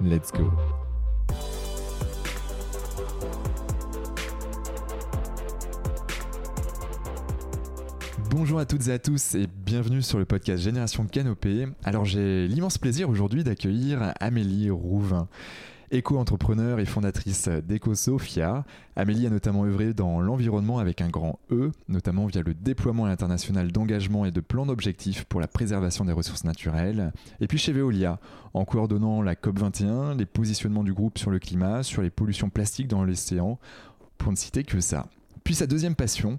Let's go. Bonjour à toutes et à tous et bienvenue sur le podcast Génération Canopée. Alors j'ai l'immense plaisir aujourd'hui d'accueillir Amélie Rouvin. Éco-entrepreneur et fondatrice d'EcoSophia, Amélie a notamment œuvré dans l'environnement avec un grand E, notamment via le déploiement international d'engagement et de plans d'objectifs pour la préservation des ressources naturelles, et puis chez Veolia, en coordonnant la COP21, les positionnements du groupe sur le climat, sur les pollutions plastiques dans l'océan, pour ne citer que ça. Puis sa deuxième passion,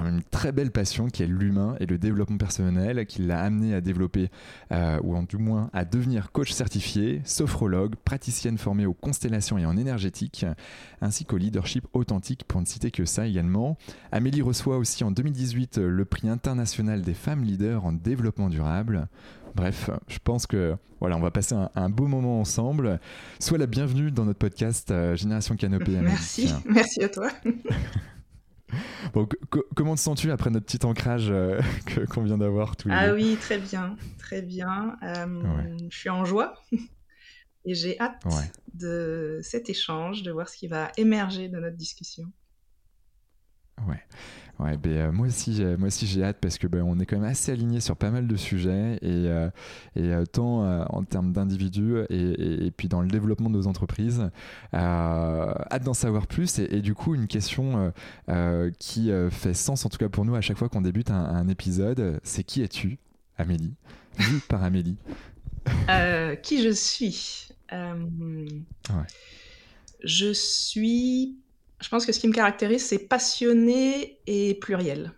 une très belle passion qui est l'humain et le développement personnel, qui l'a amené à développer, euh, ou en du moins à devenir coach certifié, sophrologue, praticienne formée aux constellations et en énergétique, ainsi qu'au leadership authentique, pour ne citer que ça également. Amélie reçoit aussi en 2018 le prix international des femmes leaders en développement durable. Bref, je pense que voilà, on va passer un, beau moment ensemble. Sois la bienvenue dans notre podcast euh, Génération Canopée. Merci, merci à toi. Bon, comment te sens-tu après notre petit ancrage euh, qu'on vient d'avoir tous les Ah oui, très bien, très bien. Euh, je suis en joie et j'ai hâte de cet échange, de voir ce qui va émerger de notre discussion. Ouais. Ouais, ben, euh, moi aussi, moi aussi j'ai hâte parce que ben, on est quand même assez aligné sur pas mal de sujets et, euh, et euh, tant en termes d'individus et, et, puis dans le développement de nos entreprises. hâte d'en savoir plus et, du coup une question qui fait sens en tout cas pour nous à chaque fois qu'on débute un, épisode, c'est qui es-tu, Amélie, vu par Amélie. qui je suis? Je suis je pense que ce qui me caractérise, c'est passionné et pluriel.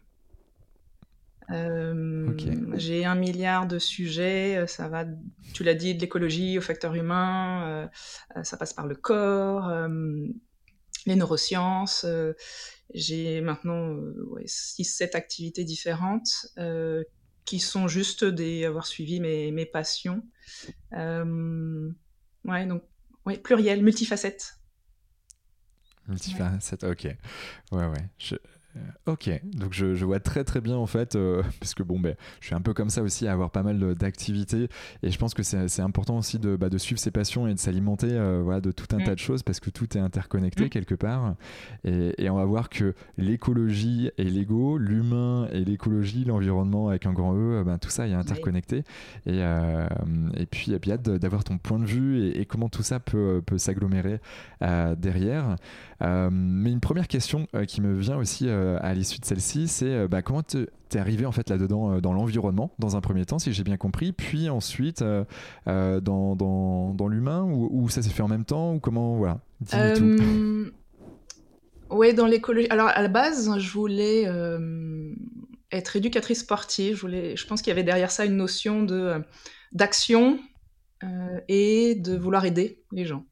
Euh, j'ai un milliard de sujets, euh, ça va, tu l'as dit, de l'écologie au facteur humain, euh, ça passe par le corps, les neurosciences. j'ai maintenant 6-7 activités différentes qui sont juste des avoir suivi mes, mes passions. ouais, donc ouais, pluriel, multifacette. Multifacette, ok. Ouais, ouais. Je, ok, donc je, vois très très bien en fait, euh, parce que bon, ben, je suis un peu comme ça aussi à avoir pas mal d'activités et je pense que c'est important aussi de, bah, de, suivre ses passions et de s'alimenter euh, voilà, de tout un mm. tas de choses parce que tout est interconnecté mm. quelque part et, et, on va voir que l'écologie et l'ego, l'humain et l'écologie, l'environnement avec un grand E, ben, tout ça est interconnecté et, et puis il y a d'avoir ton point de vue et, et, comment tout ça peut, peut s'agglomérer derrière. mais une première question qui me vient aussi euh, à l'issue de celle-ci, c'est euh, bah, comment tu es arrivé en fait là-dedans euh, dans l'environnement, dans un premier temps, si j'ai bien compris, puis ensuite dans, l'humain, ou, ça s'est fait en même temps, ou comment, voilà. Oui, dans l'écologie. Alors à la base, je voulais être éducatrice sportive. Je, voulais... je pense qu'il y avait derrière ça une notion de d'action et de vouloir aider les gens.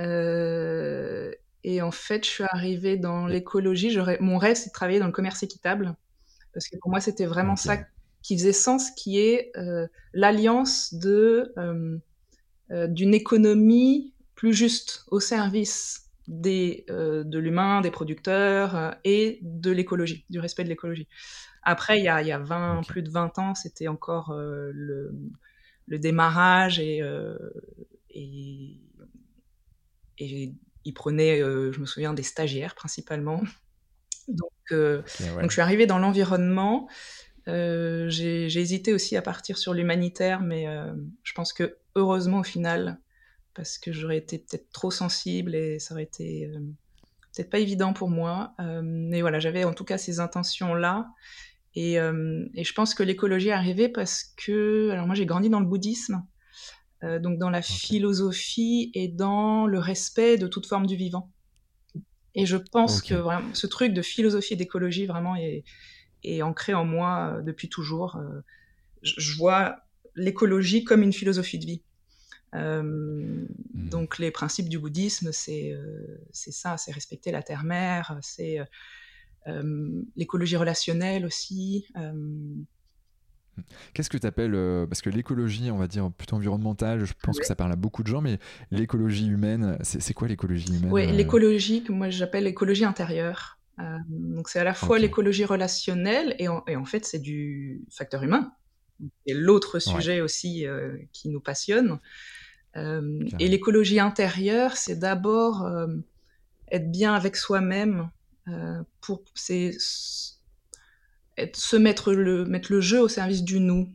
Euh, et en fait, je suis arrivée dans l'écologie. Mon rêve, c'est de travailler dans le commerce équitable. Parce que pour moi, c'était vraiment ça qui faisait sens, qui est euh, l'alliance de, euh, euh, d'une économie plus juste au service des, de l'humain, des producteurs et de l'écologie, du respect de l'écologie. Après, il y a, il y a 20, plus de 20 ans, c'était encore le, le, démarrage et, et, et il prenait, euh, je me souviens, des stagiaires principalement. Donc, euh, donc je suis arrivée dans l'environnement. Euh, j'ai hésité aussi à partir sur l'humanitaire, mais je pense que heureusement au final, parce que j'aurais été peut-être trop sensible et ça aurait été peut-être pas évident pour moi. mais voilà, j'avais en tout cas ces intentions-là. Et, et, je pense que l'écologie est arrivée parce que, alors moi j'ai grandi dans le bouddhisme, donc dans la philosophie et dans le respect de toute forme du vivant. Et je pense que vraiment, ce truc de philosophie et d'écologie vraiment est, est, ancré en moi euh, depuis toujours. Euh, je, vois l'écologie comme une philosophie de vie. Euh, mmh. Donc les principes du bouddhisme, c'est c'est ça, c'est respecter la terre-mère, c'est l'écologie relationnelle aussi. Qu'est-ce que tu appelles, euh, parce que l'écologie, on va dire plutôt environnementale, je pense que ça parle à beaucoup de gens, mais l'écologie humaine, c'est quoi l'écologie humaine Oui, euh l'écologie, que moi j'appelle l'écologie intérieure. Euh, donc c'est à la fois l'écologie relationnelle et en, et en fait c'est du facteur humain. Et l'autre sujet aussi qui nous passionne. et l'écologie intérieure, c'est d'abord être bien avec soi-même. pour c'est se mettre le, mettre le jeu au service du nous.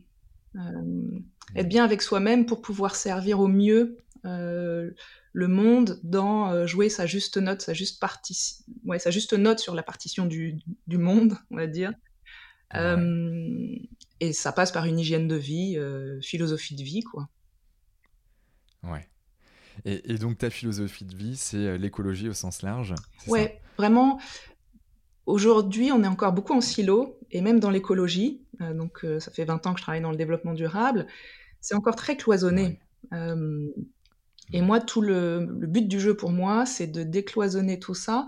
Euh, être bien avec soi-même pour pouvoir servir au mieux euh, le monde dans euh, jouer sa juste note, sa juste, partie, ouais, sa juste note sur la partition du, du monde, on va dire. et ça passe par une hygiène de vie, philosophie de vie, quoi. Ouais. Et, et, donc ta philosophie de vie, c'est l'écologie au sens large Ouais, vraiment. Aujourd'hui, on est encore beaucoup en silo, et même dans l'écologie, euh, donc euh, ça fait 20 ans que je travaille dans le développement durable, c'est encore très cloisonné. Euh, et moi, tout le, but du jeu pour moi, c'est de décloisonner tout ça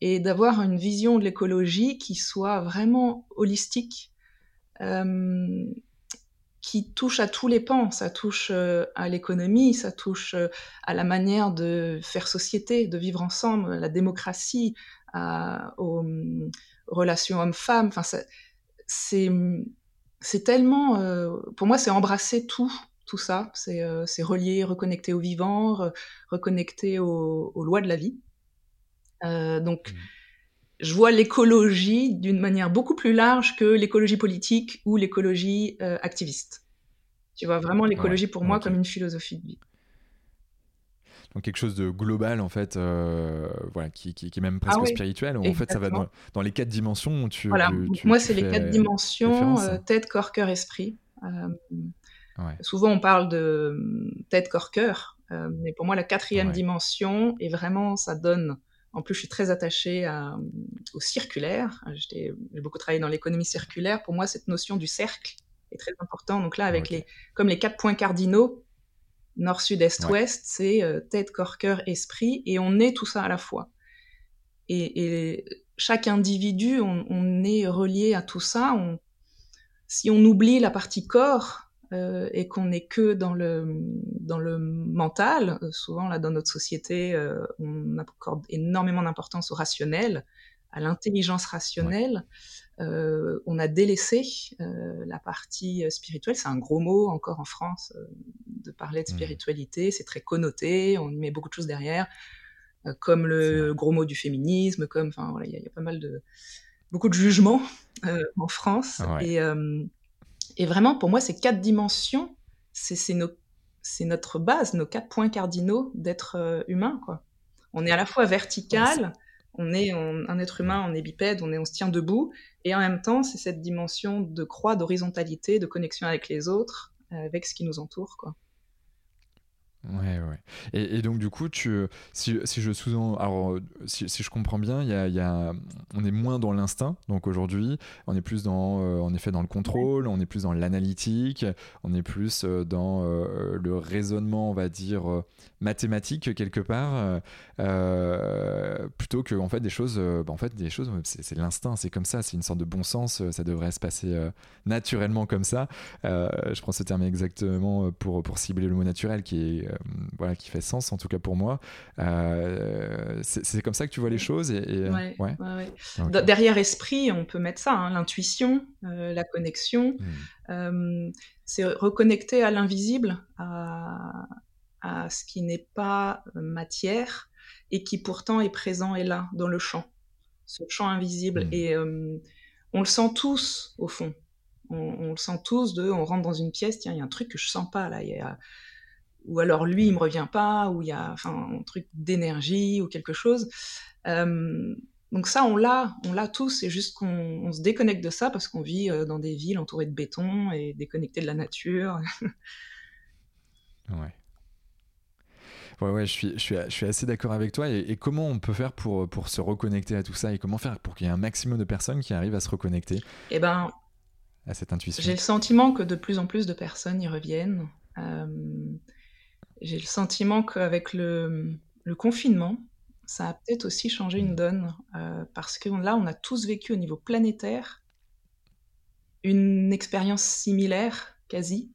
et d'avoir une vision de l'écologie qui soit vraiment holistique, qui touche à tous les pans. Ça touche à l'économie, ça touche à la manière de faire société, de vivre ensemble, la démocratie, aux hum, relations hommes-femmes. Enfin, c'est c'est tellement, euh, pour moi, c'est embrasser tout, tout ça. C'est euh, relier, reconnecter au vivant, reconnecter aux, lois de la vie. Euh, donc, mmh. je vois l'écologie d'une manière beaucoup plus large que l'écologie politique ou l'écologie activiste. Tu vois vraiment l'écologie pour moi comme une philosophie de vie donc quelque chose de global en fait, euh, voilà, qui, qui, est même presque ah spirituel. en fait, ça va dans, les quatre dimensions. Tu, voilà, moi c'est les quatre dimensions euh, tête, corps, cœur, esprit. Euh, souvent on parle de tête, corps, cœur, mais pour moi la quatrième dimension est vraiment ça donne. En plus, je suis très attachée au circulaire. J'ai beaucoup travaillé dans l'économie circulaire. Pour moi, cette notion du cercle est très importante. Donc là, avec les, comme les quatre points cardinaux, Nord, Sud, Est, Ouest, c'est euh, tête, corps, cœur, esprit, et on est tout ça à la fois. Et, chaque individu, on, est relié à tout ça. si on oublie la partie corps euh, et qu'on n'est que dans le, dans le mental, euh, souvent là dans notre société, on accorde énormément d'importance au rationnel, à l'intelligence rationnelle. Euh, on a délaissé euh, la partie euh, spirituelle. C'est un gros mot encore en France de parler de mmh. spiritualité. C'est très connoté. On met beaucoup de choses derrière, comme le gros mot du féminisme, comme enfin voilà, il y, a pas mal de beaucoup de jugements en France. Et, et, vraiment, pour moi, ces quatre dimensions, c'est notre base, nos quatre points cardinaux d'être humain. Quoi. On est à la fois vertical on est un être humain, on est bipède, on, est, on se tient debout, et en même temps, c'est cette dimension de croix, d'horizontalité, de connexion avec les autres, euh, avec ce qui nous entoure. Ouais, ouais. Et, donc, du coup, tu, si, si je sous alors, si, si, je comprends bien, y a, y a, on est moins dans l'instinct. Donc aujourd'hui, on est plus dans, euh, en effet, dans le contrôle, on est plus dans l'analytique, on est plus euh, dans euh, le raisonnement, on va dire, mathématique quelque part, plutôt que en fait des choses, bah, en fait des choses, c'est l'instinct, c'est comme ça, c'est une sorte de bon sens, ça devrait se passer naturellement comme ça. je prends ce terme exactement pour pour cibler le mot naturel, qui est euh, voilà, qui fait sens, en tout cas pour moi. Euh, c'est comme ça que tu vois les choses et, ouais, Derrière esprit, on peut mettre ça, hein, l'intuition, euh, la connexion. Hmm. c'est reconnecter à l'invisible, à, à, ce qui n'est pas matière et qui pourtant est présent et là, dans le champ. Ce champ invisible. Hmm. Et on le sent tous, au fond. On, le sent tous de, on rentre dans une pièce, tiens, il y a un truc que je sens pas là, il y a, ou alors lui, il me revient pas, ou il y a enfin, un truc d'énergie ou quelque chose. Euh, donc ça, on l'a, on l'a tous, c'est juste qu'on se déconnecte de ça parce qu'on vit euh, dans des villes entourées de béton et déconnectées de la nature. ouais. Ouais, ouais, je suis, je suis, je suis assez d'accord avec toi. Et, comment on peut faire pour, pour se reconnecter à tout ça? Et comment faire pour qu'il y ait un maximum de personnes qui arrivent à se reconnecter? Eh ben, à cette intuition. J'ai le sentiment que de plus en plus de personnes y reviennent. Euh, j'ai le sentiment qu'avec le, confinement, ça a peut-être aussi changé une donne, euh, parce que là, on a tous vécu au niveau planétaire une expérience similaire, quasi,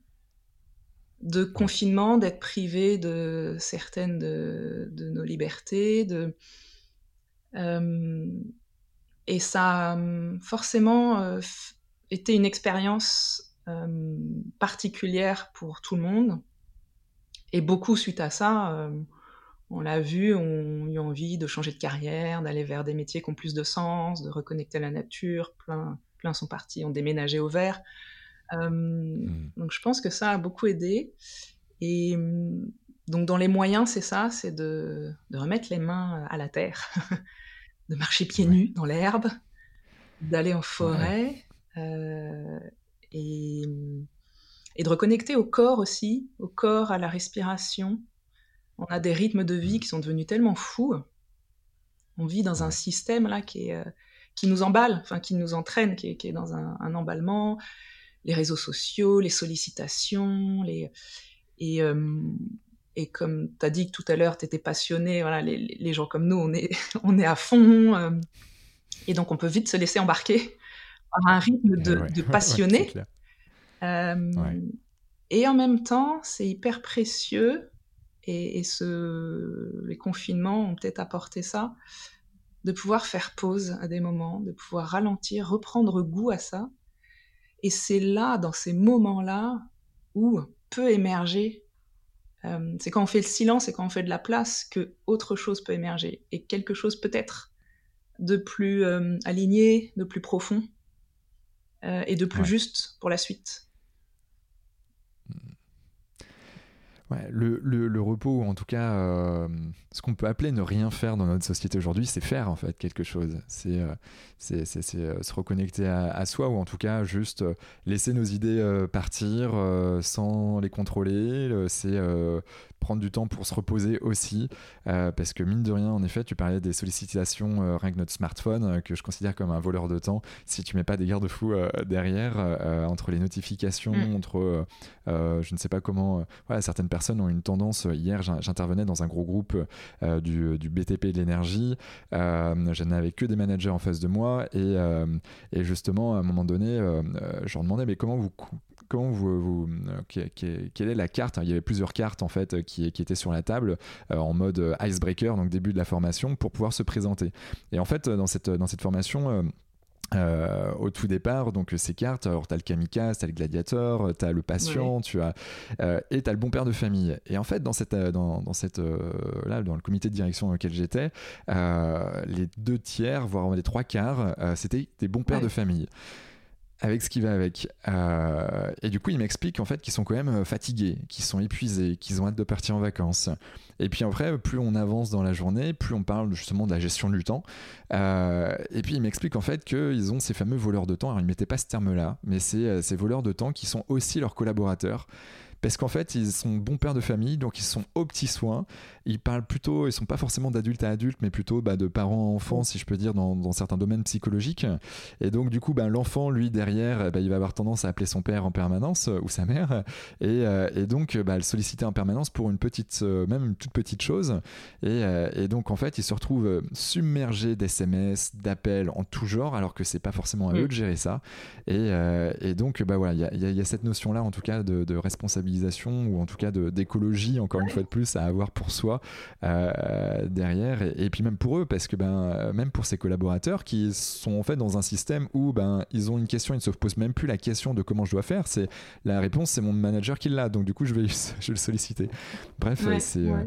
de confinement, d'être privé de certaines de, nos libertés, de, euh, et ça a forcément euh, été une expérience particulière pour tout le monde. Et beaucoup suite à ça, euh, on l'a vu, ont eu envie de changer de carrière, d'aller vers des métiers qui ont plus de sens, de reconnecter à la nature. Plein, plein sont partis, ont déménagé au vert. Mmh. Donc je pense que ça a beaucoup aidé. Et mmh, donc dans les moyens, c'est ça, c'est de, remettre les mains à la terre, de marcher pieds nus dans l'herbe, d'aller en forêt euh, et, et, de reconnecter au corps aussi, au corps, à la respiration. On a des rythmes de vie qui sont devenus tellement fous. On vit dans un système là qui, est, euh, qui nous emballe, enfin qui nous entraîne, qui est, qui est dans un, un emballement les réseaux sociaux, les sollicitations, les... Et, euh, et comme tu as dit tout à l'heure, tu étais passionné, voilà, les, les, gens comme nous, on est, on est à fond. Euh, et donc, on peut vite se laisser embarquer par un rythme de, de passionné. Euh, et en même temps, c'est hyper précieux. Et, et, ce, les confinements ont peut-être apporté ça, de pouvoir faire pause à des moments, de pouvoir ralentir, reprendre goût à ça. Et c'est là, dans ces moments-là, où peut émerger, euh, c'est quand on fait le silence et quand on fait de la place que autre chose peut émerger et quelque chose peut-être de plus euh, aligné, de plus profond euh, et de plus juste pour la suite. Le, le, repos, ou en tout cas, euh, ce qu'on peut appeler ne rien faire dans notre société aujourd'hui, c'est faire en fait quelque chose. C'est euh, euh, se reconnecter à, soi, ou en tout cas juste laisser nos idées partir sans les contrôler. C'est prendre du temps pour se reposer aussi, parce que mine de rien, en effet, tu parlais des sollicitations rien que notre smartphone, que je considère comme un voleur de temps. Si tu mets pas des garde-fous derrière, entre les notifications, mm. entre je ne sais pas comment, voilà, certaines personnes ont une tendance. Euh, hier, j'intervenais dans un gros groupe euh, du, BTP de l'énergie. Euh, je n'avais que des managers en face de moi et, justement, à un moment donné, je leur demandais mais comment vous comment vous, quelle est la carte Il y avait plusieurs cartes en fait qui, qui étaient sur la table en mode icebreaker, donc début de la formation, pour pouvoir se présenter. Et en fait, dans cette, dans cette formation, euh, au tout départ, donc ces cartes, alors t'as le kamikaze, t'as le gladiateur, t'as le patient, tu as euh, et t'as le bon père de famille. Et en fait, dans cette, euh, dans, cette là, dans le comité de direction dans lequel j'étais, les deux tiers, voire les trois quarts, c'était des bons pères de famille avec ce qui va avec. Euh, et du coup, il m'explique en fait qu'ils sont quand même euh, fatigués, qu'ils sont épuisés, qu'ils ont hâte de partir en vacances. Et puis après, plus on avance dans la journée, plus on parle justement de la gestion du temps. Euh, et puis il m'explique en fait qu'ils ont ces fameux voleurs de temps. Alors il ne pas ce terme-là, mais c'est ces voleurs de temps qui sont aussi leurs collaborateurs parce qu'en fait, ils sont bons pères de famille, donc ils sont aux petits soins. Ils parlent plutôt, ils sont pas forcément d'adulte à adulte, mais plutôt bah, de parents à enfants, si je peux dire, dans, certains domaines psychologiques. Et donc, du coup, bah, l'enfant, lui, derrière, bah, il va avoir tendance à appeler son père en permanence euh, ou sa mère, et, euh, donc bah, le solliciter en permanence pour une petite, euh, même une toute petite chose. Et, donc, en fait, il se retrouve submergé d'SMS, d'appels en tout genre, alors que c'est pas forcément à eux mm. de gérer ça. Et, donc, bah voilà, il y, a, cette notion-là, en tout cas, de, de responsabilité ou en tout cas d'écologie, encore une fois de plus, à avoir pour soi euh, derrière. Et, puis même pour eux, parce que ben, même pour ces collaborateurs qui sont en fait dans un système où ben, ils ont une question, ils ne se posent même plus la question de comment je dois faire. C'est La réponse, c'est mon manager qui l'a. Donc du coup, je vais, je vais le solliciter. Bref, c'est... Euh,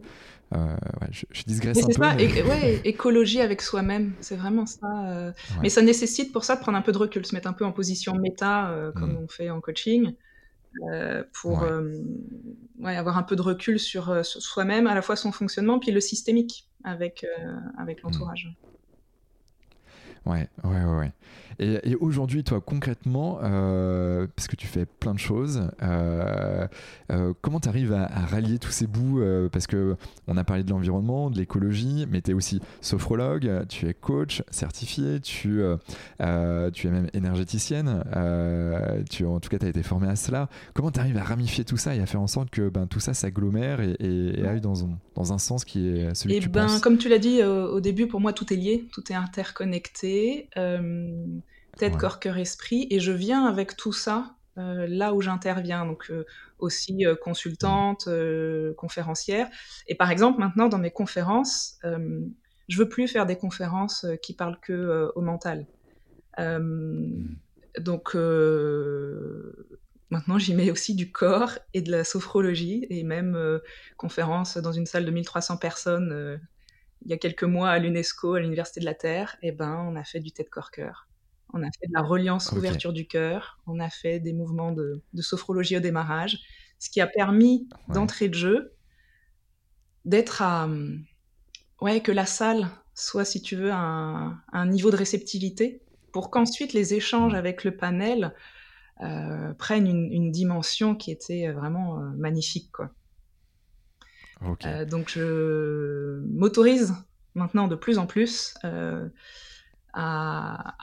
euh, je, je, digresse un peu. ouais, écologie avec soi-même, c'est vraiment ça. Mais ça nécessite pour ça de prendre un peu de recul, se mettre un peu en position méta, comme mm. on fait en coaching, pour avoir un peu de recul sur, soi-même, à la fois son fonctionnement, puis le systémique avec, avec mmh. l'entourage. Ouais, ouais, ouais. Et, aujourd'hui, toi, concrètement, euh, parce que tu fais plein de choses, euh, euh, comment tu arrives à, rallier tous ces bouts Parce que on a parlé de l'environnement, de l'écologie, mais tu es aussi sophrologue, tu es coach certifié, tu, tu es même énergéticienne, tu, en tout cas, tu as été formé à cela. Comment tu arrives à ramifier tout ça et à faire en sorte que ben, tout ça s'agglomère et, et, aille dans un, dans un sens qui est celui et que tu ben, penses Comme tu l'as dit au début, pour moi, tout est lié, tout est interconnecté tête, corps, cœur, esprit. Et je viens avec tout ça euh, là où j'interviens, donc euh, aussi euh, consultante, conférencière. Et par exemple, maintenant, dans mes conférences, je veux plus faire des conférences qui parlent que au mental. donc maintenant, j'y mets aussi du corps et de la sophrologie, et même conférence dans une salle de 1300 personnes. il y a quelques mois à l'UNESCO, à l'Université de la Terre, et ben, on a fait du tête-corps-cœur. On a fait de la reliance, ouverture du cœur. On a fait des mouvements de, sophrologie au démarrage, ce qui a permis d'entrée de jeu d'être à. Ouais, que la salle soit, si tu veux, un, un niveau de réceptivité pour qu'ensuite les échanges mmh. avec le panel euh, prennent une, dimension qui était vraiment euh, magnifique. Quoi. Euh, donc je m'autorise maintenant de plus en plus à,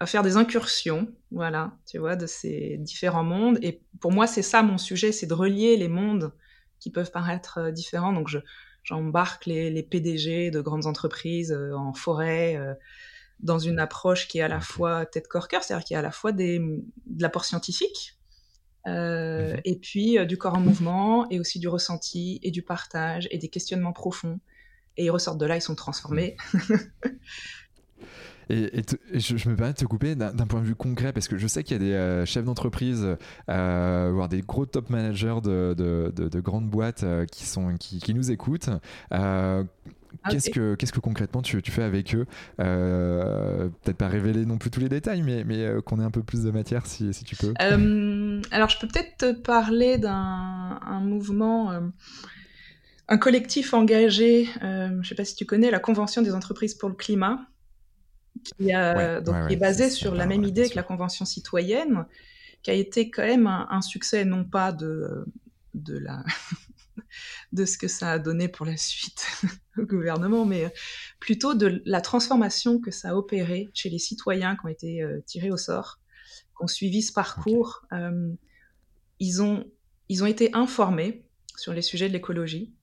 à, faire des incursions, voilà, tu vois, de ces différents mondes. Et pour moi, c'est ça mon sujet, c'est de relier les mondes qui peuvent paraître euh, différents. Donc, je, j'embarque les, les, PDG de grandes entreprises euh, en forêt euh, dans une approche qui est à la fois tête corps cœur, c'est-à-dire qui est à la fois des, de l'apport scientifique. Mhm. et puis du corps en mouvement et aussi du ressenti et du partage et des questionnements profonds et ils ressortent de là, ils sont transformés. Et, je, me permets de te couper d'un point de vue concret parce que je sais qu'il y a des euh, chefs d'entreprise, euh, voire des gros top managers de, de, grandes boîtes euh, qui, sont, qui, qui, nous écoutent. Euh, Qu'est-ce que, qu'est-ce que concrètement tu, tu fais avec eux? Peut-être pas révéler non plus tous les détails, mais, mais qu'on ait un peu plus de matière si, si tu peux. alors, je peux peut-être te parler d'un un mouvement, un collectif engagé, je ne sais pas si tu connais, la Convention des entreprises pour le climat qui, est basé sur la même idée que la Convention citoyenne, qui a été quand même un, succès, non pas de, de, la de ce que ça a donné pour la suite au gouvernement, mais plutôt de la transformation que ça a opéré chez les citoyens qui ont été euh, tirés au sort, qui ont suivi ce parcours. Euh, ils, ont, ils ont été informés sur les sujets de l'écologie,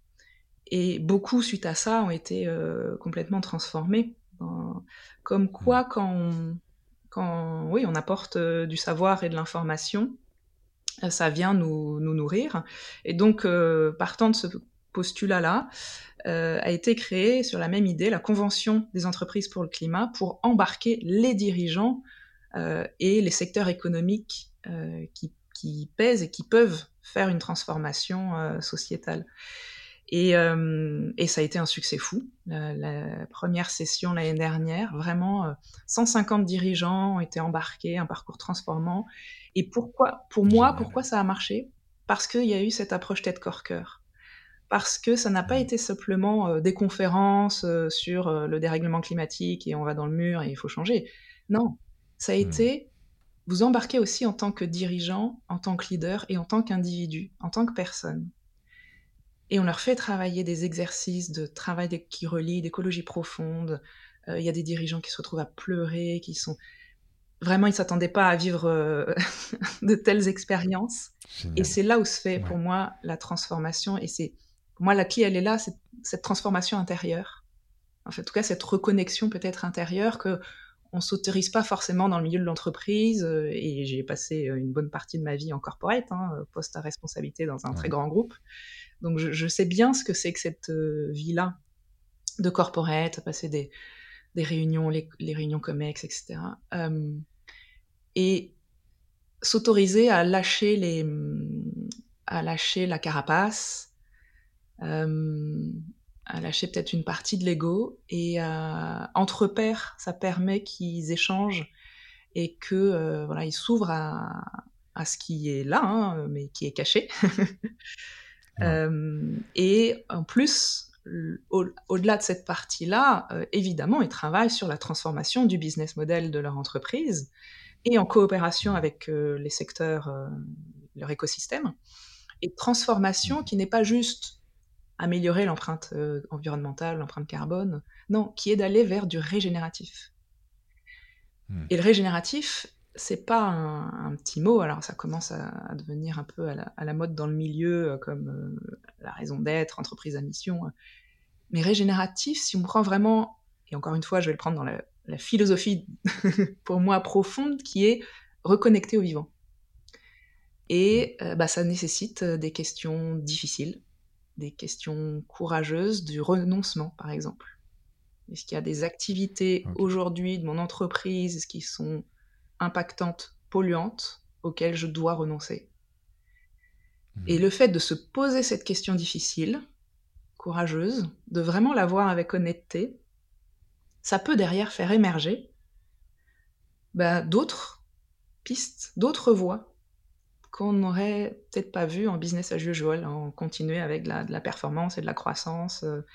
et beaucoup, suite à ça, ont été euh, complètement transformés. Comme quoi, quand quand, oui, on apporte euh, du savoir et de l'information, euh, ça vient nous, nous, nourrir. Et donc, euh, partant de ce postulat-là, a été créée sur la même idée la Convention des entreprises pour le climat pour embarquer les dirigeants et les secteurs économiques qui, qui, pèsent et qui peuvent faire une transformation sociétale. Euh, et, ça a été un succès fou. La, première session l'année dernière, vraiment, 150 euh, dirigeants ont été embarqués, un parcours transformant. Et pourquoi, pour moi, pourquoi ça a marché? Parce qu'il y a eu cette approche tête-corps-cœur. Parce que ça n'a pas été simplement euh, des conférences sur le dérèglement climatique et on va dans le mur et il faut changer. Non, ça a mmh. été vous embarquer aussi en tant que dirigeant, en tant que leader et en tant qu'individu, en tant que personne et on leur fait travailler des exercices de travail qui relient d'écologie profonde. Euh, il y a des dirigeants qui se retrouvent à pleurer, qui sont vraiment, ils s'attendaient pas à vivre euh, de telles expériences. Et c'est là où se fait pour moi la transformation. Et c'est pour moi la clé, elle est là, c'est cette transformation intérieure. En, fait, en tout cas, cette reconnexion peut-être intérieure que on s'autorise pas forcément dans le milieu de l'entreprise. Euh, et j'ai passé une bonne partie de ma vie en corporate, hein, poste à responsabilité dans un très grand groupe. Donc je, sais bien ce que c'est que cette euh, vie-là de corporate, passer des, réunions, les, réunions COMEX, etc. et s'autoriser à lâcher les, à lâcher la carapace, à lâcher peut-être une partie de l'ego et entre pairs, ça permet qu'ils échangent et que euh, voilà, ils s'ouvrent à, à ce qui est là, hein, mais qui est caché. et en plus, au-delà de cette partie-là, évidemment, ils travaillent sur la transformation du business model de leur entreprise et en coopération avec les secteurs, leur écosystème. Et transformation qui n'est pas juste améliorer l'empreinte environnementale, l'empreinte carbone, non, qui est d'aller vers du régénératif. Mmh. Et le régénératif, c'est pas un, petit mot, alors ça commence à, devenir un peu à la, mode dans le milieu, comme la raison d'être, entreprise à mission. Mais régénératif, si on prend vraiment, et encore une fois, je vais le prendre dans la, la philosophie pour moi profonde, qui est reconnecter au vivant. Et euh, bah, ça nécessite euh, des questions difficiles, des questions courageuses, du renoncement, par exemple. Est-ce qu'il y a des activités aujourd'hui de mon entreprise qui sont impactantes, polluantes, auxquelles je dois renoncer mmh. Et le fait de se poser cette question difficile, courageuse, de vraiment la voir avec honnêteté, ça peut derrière faire émerger bah, d'autres pistes, d'autres voies qu'on n'aurait peut-être pas vues en business as usual, en continuer avec de la, performance et de la croissance euh,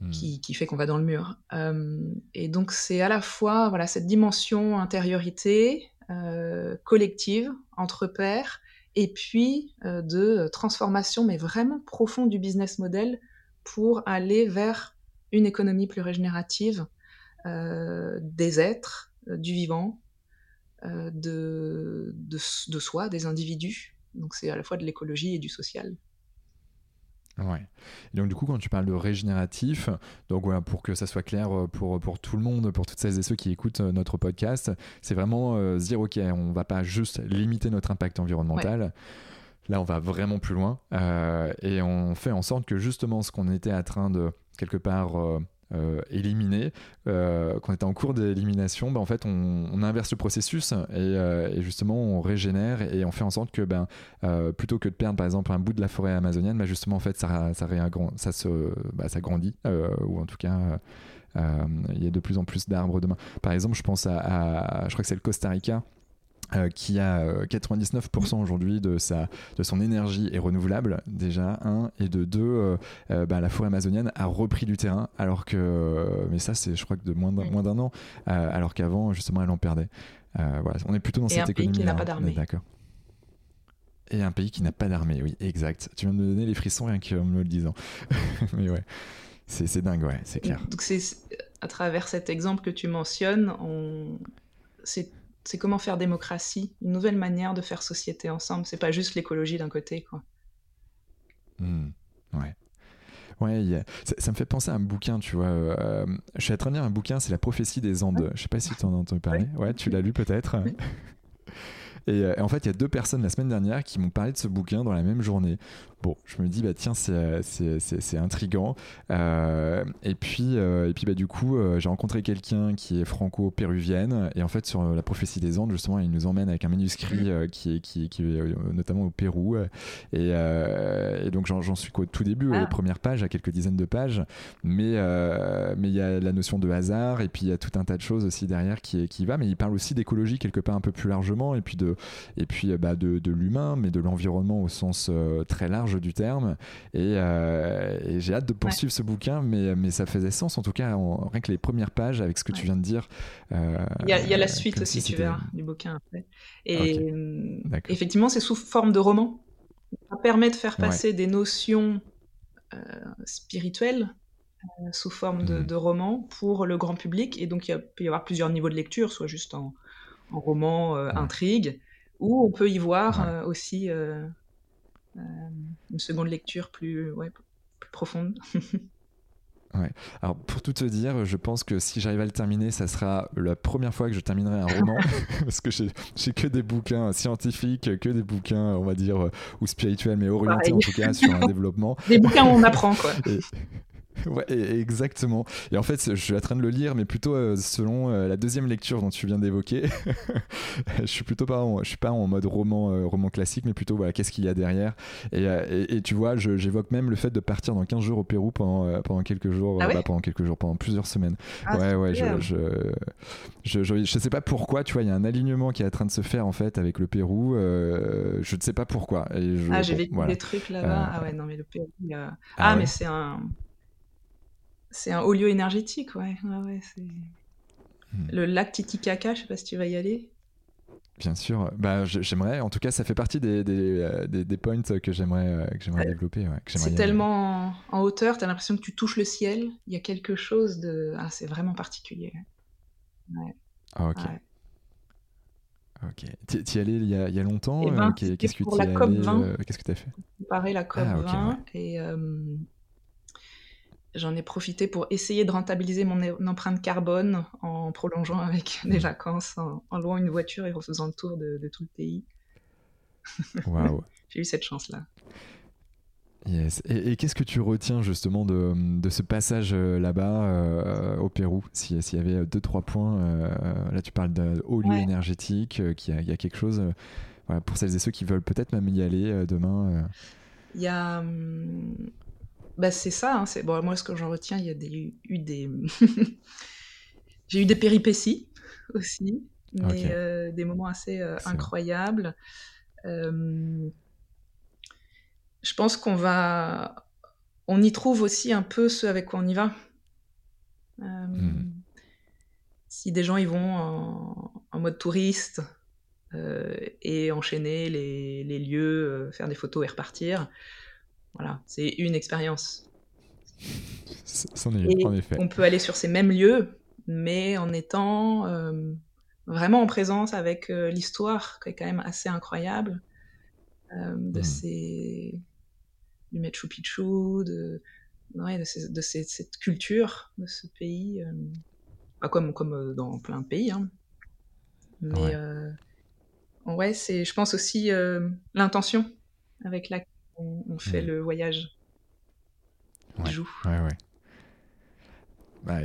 hmm. qui, fait qu'on va dans le mur. Euh, et donc c'est à la fois voilà, cette dimension intériorité euh, collective entre pairs et puis de transformation mais vraiment profonde du business model pour aller vers une économie plus régénérative euh, des êtres, euh, du vivant, euh, de, de, soi, des individus. Donc c'est à la fois de l'écologie et du social. Ouais. donc du coup, quand tu parles de régénératif, donc voilà, pour que ça soit clair pour, pour tout le monde, pour toutes celles et ceux qui écoutent notre podcast, c'est vraiment se dire, ok, on va pas juste limiter notre impact environnemental. Là, on va vraiment plus loin et on fait en sorte que justement ce qu'on était en train de quelque part euh, euh, éliminé, euh, qu'on était en cours d'élimination, ben, en fait, on, inverse le processus et, justement, on régénère et on fait en sorte que, ben, plutôt que de perdre, par exemple, un bout de la forêt amazonienne, ben, justement, en fait, ça, ça, ça, se, bah, ça grandit, ou en tout cas, il y a de plus en plus d'arbres demain. Par exemple, je pense à je crois que c'est le Costa Rica. Euh, qui a 99% euh, aujourd'hui de, sa, de son énergie est renouvelable, déjà, un, et de deux, euh, bah, la forêt amazonienne a repris du terrain, alors que, mais ça c'est je crois que de moins d'un an, alors qu'avant justement elle en perdait. voilà, on est plutôt dans cette économie. Et un pays qui n'a pas d'armée. D'accord. Et un pays qui n'a pas d'armée, oui, exact. Tu viens de me donner les frissons rien qu'en me le disant. mais ouais, c'est dingue, ouais, c'est clair. Donc c'est à travers cet exemple que tu mentionnes, on... c'est c'est comment faire démocratie, une nouvelle manière de faire société ensemble. C'est pas juste l'écologie d'un côté, quoi. Hmm, ouais. Ouais, ça, me fait penser à un bouquin, tu vois. Euh, je suis en train de lire un bouquin, c'est La prophétie des Andes. Je sais pas si tu en as entendu parler. Ouais, tu l'as lu peut-être. Euh, et, en fait, il y a deux personnes la semaine dernière qui m'ont parlé de ce bouquin dans la même journée. Bon, je me dis, bah tiens, c'est euh, intriguant. Euh, et puis, et puis bah, du coup, j'ai rencontré quelqu'un qui est franco-péruvienne. Et en fait, sur la prophétie des Andes, justement, il nous emmène avec un manuscrit qui, est, qui, qui est notamment au Pérou. Et, donc, j'en suis qu'au tout début, ah. aux premières pages, à quelques dizaines de pages. Mais mais il y a la notion de hasard. Et puis, il y a tout un tas de choses aussi derrière qui, qui va. Mais il parle aussi d'écologie quelque part un peu plus largement. Et puis de, et puis bah, de, de l'humain, mais de l'environnement au sens euh, très large du terme. Et, euh, j'ai hâte de poursuivre ce bouquin, mais, mais ça faisait sens en tout cas, rien que les premières pages avec ce que tu viens de dire. Euh, il, y a, la suite aussi, tu verras, du bouquin après. Et effectivement, c'est sous forme de roman. Ça permet de faire passer des notions spirituelles sous forme de, mmh. de, roman pour le grand public. Et donc, il peut y avoir plusieurs niveaux de lecture, soit juste en, en roman intrigue, ou on peut y voir euh, aussi euh, euh, une seconde lecture plus, ouais, plus profonde. Ouais. Alors pour tout te dire, je pense que si j'arrive à le terminer, ça sera la première fois que je terminerai un roman, parce que j'ai que des bouquins scientifiques, que des bouquins, on va dire, ou spirituels, mais orientés en tout cas sur un développement. Des bouquins où on apprend, quoi. ouais, exactement. Et en fait, je suis en train de le lire, mais plutôt euh, selon euh, la deuxième lecture dont tu viens d'évoquer. je suis plutôt pas, en, je suis pas en mode roman, euh, roman classique, mais plutôt voilà, qu'est-ce qu'il y a derrière. Et, et, tu vois, j'évoque même le fait de partir dans 15 jours au Pérou pendant, pendant quelques jours, ah pendant quelques jours, pendant plusieurs semaines. Ah, ouais, ouais, je je, je, je, je, sais pas pourquoi, tu vois, il y a un alignement qui est en train de se faire en fait avec le Pérou. je ne sais pas pourquoi. ah, j'ai vécu des trucs là-bas. ah ouais, non, mais le Pérou. Ah, ah, mais c'est un c'est un haut lieu énergétique, ouais. ouais, hmm. Le lac Titicaca, je sais pas si tu vas y aller. Bien sûr, bah, j'aimerais, en tout cas, ça fait partie des, des, euh, des, points que j'aimerais euh, que développer. c'est tellement en, hauteur, tu as l'impression que tu touches le ciel. Il y a quelque chose de. Ah, c'est vraiment particulier. Ouais. Ah, ok. Ok. Tu y allé il y a, il y a longtemps eh ben, Qu'est-ce que tu as Qu'est-ce que tu as fait Préparer la COP 20 ah, et J'en ai profité pour essayer de rentabiliser mon, empreinte carbone en prolongeant avec des vacances, en, louant une voiture et en faisant le tour de, tout le pays. Waouh. J'ai eu cette chance-là. Yes. Et, qu'est-ce que tu retiens justement de, de ce passage euh, là-bas euh, au Pérou? S'il y avait deux, trois points, euh, là tu parles de haut lieu énergétique, qu'il y, a quelque chose pour celles et ceux qui veulent peut-être même y aller demain. Il y a hum, bah, c'est ça. Hein, c'est bon, moi, ce que j'en retiens, il y a des, eu des. J'ai eu des péripéties aussi, mais euh, des moments assez euh, incroyables. Euh, je pense qu'on va. On y trouve aussi un peu ce avec quoi on y va. Hmm. Si des gens y vont en, mode touriste et enchaîner les, les lieux, faire des photos et repartir, voilà, c'est une expérience. C'en est en effet. On peut aller sur ces mêmes lieux, mais en étant euh, vraiment en présence avec euh, l'histoire, qui est quand même assez incroyable, euh, de hmm. ces... du Machu Picchu, de, de, cette culture de ce pays, pas comme, comme dans plein de pays. Hein. Mais ouais, c'est, je pense aussi l'intention avec laquelle on, fait le voyage. Ouais, ouais, ouais. Bah,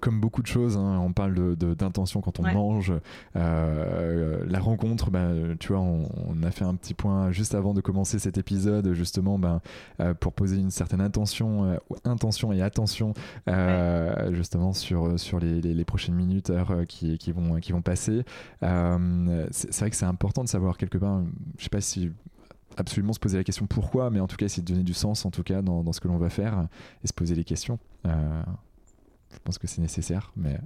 comme beaucoup de choses, hein, on parle d'intention quand on mange. Euh, la rencontre, bah, tu vois, on, a fait un petit point juste avant de commencer cet épisode, justement, bah, euh, pour poser une certaine intention, euh, intention et attention, justement, sur, sur les, les, prochaines minutes, heures qui, qui, vont, qui vont passer. c'est vrai que c'est important de savoir quelque part, je sais pas si absolument se poser la question pourquoi, mais en tout cas essayer de donner du sens en tout cas dans, dans ce que l'on va faire et se poser les questions. Euh, je pense que c'est nécessaire, mais...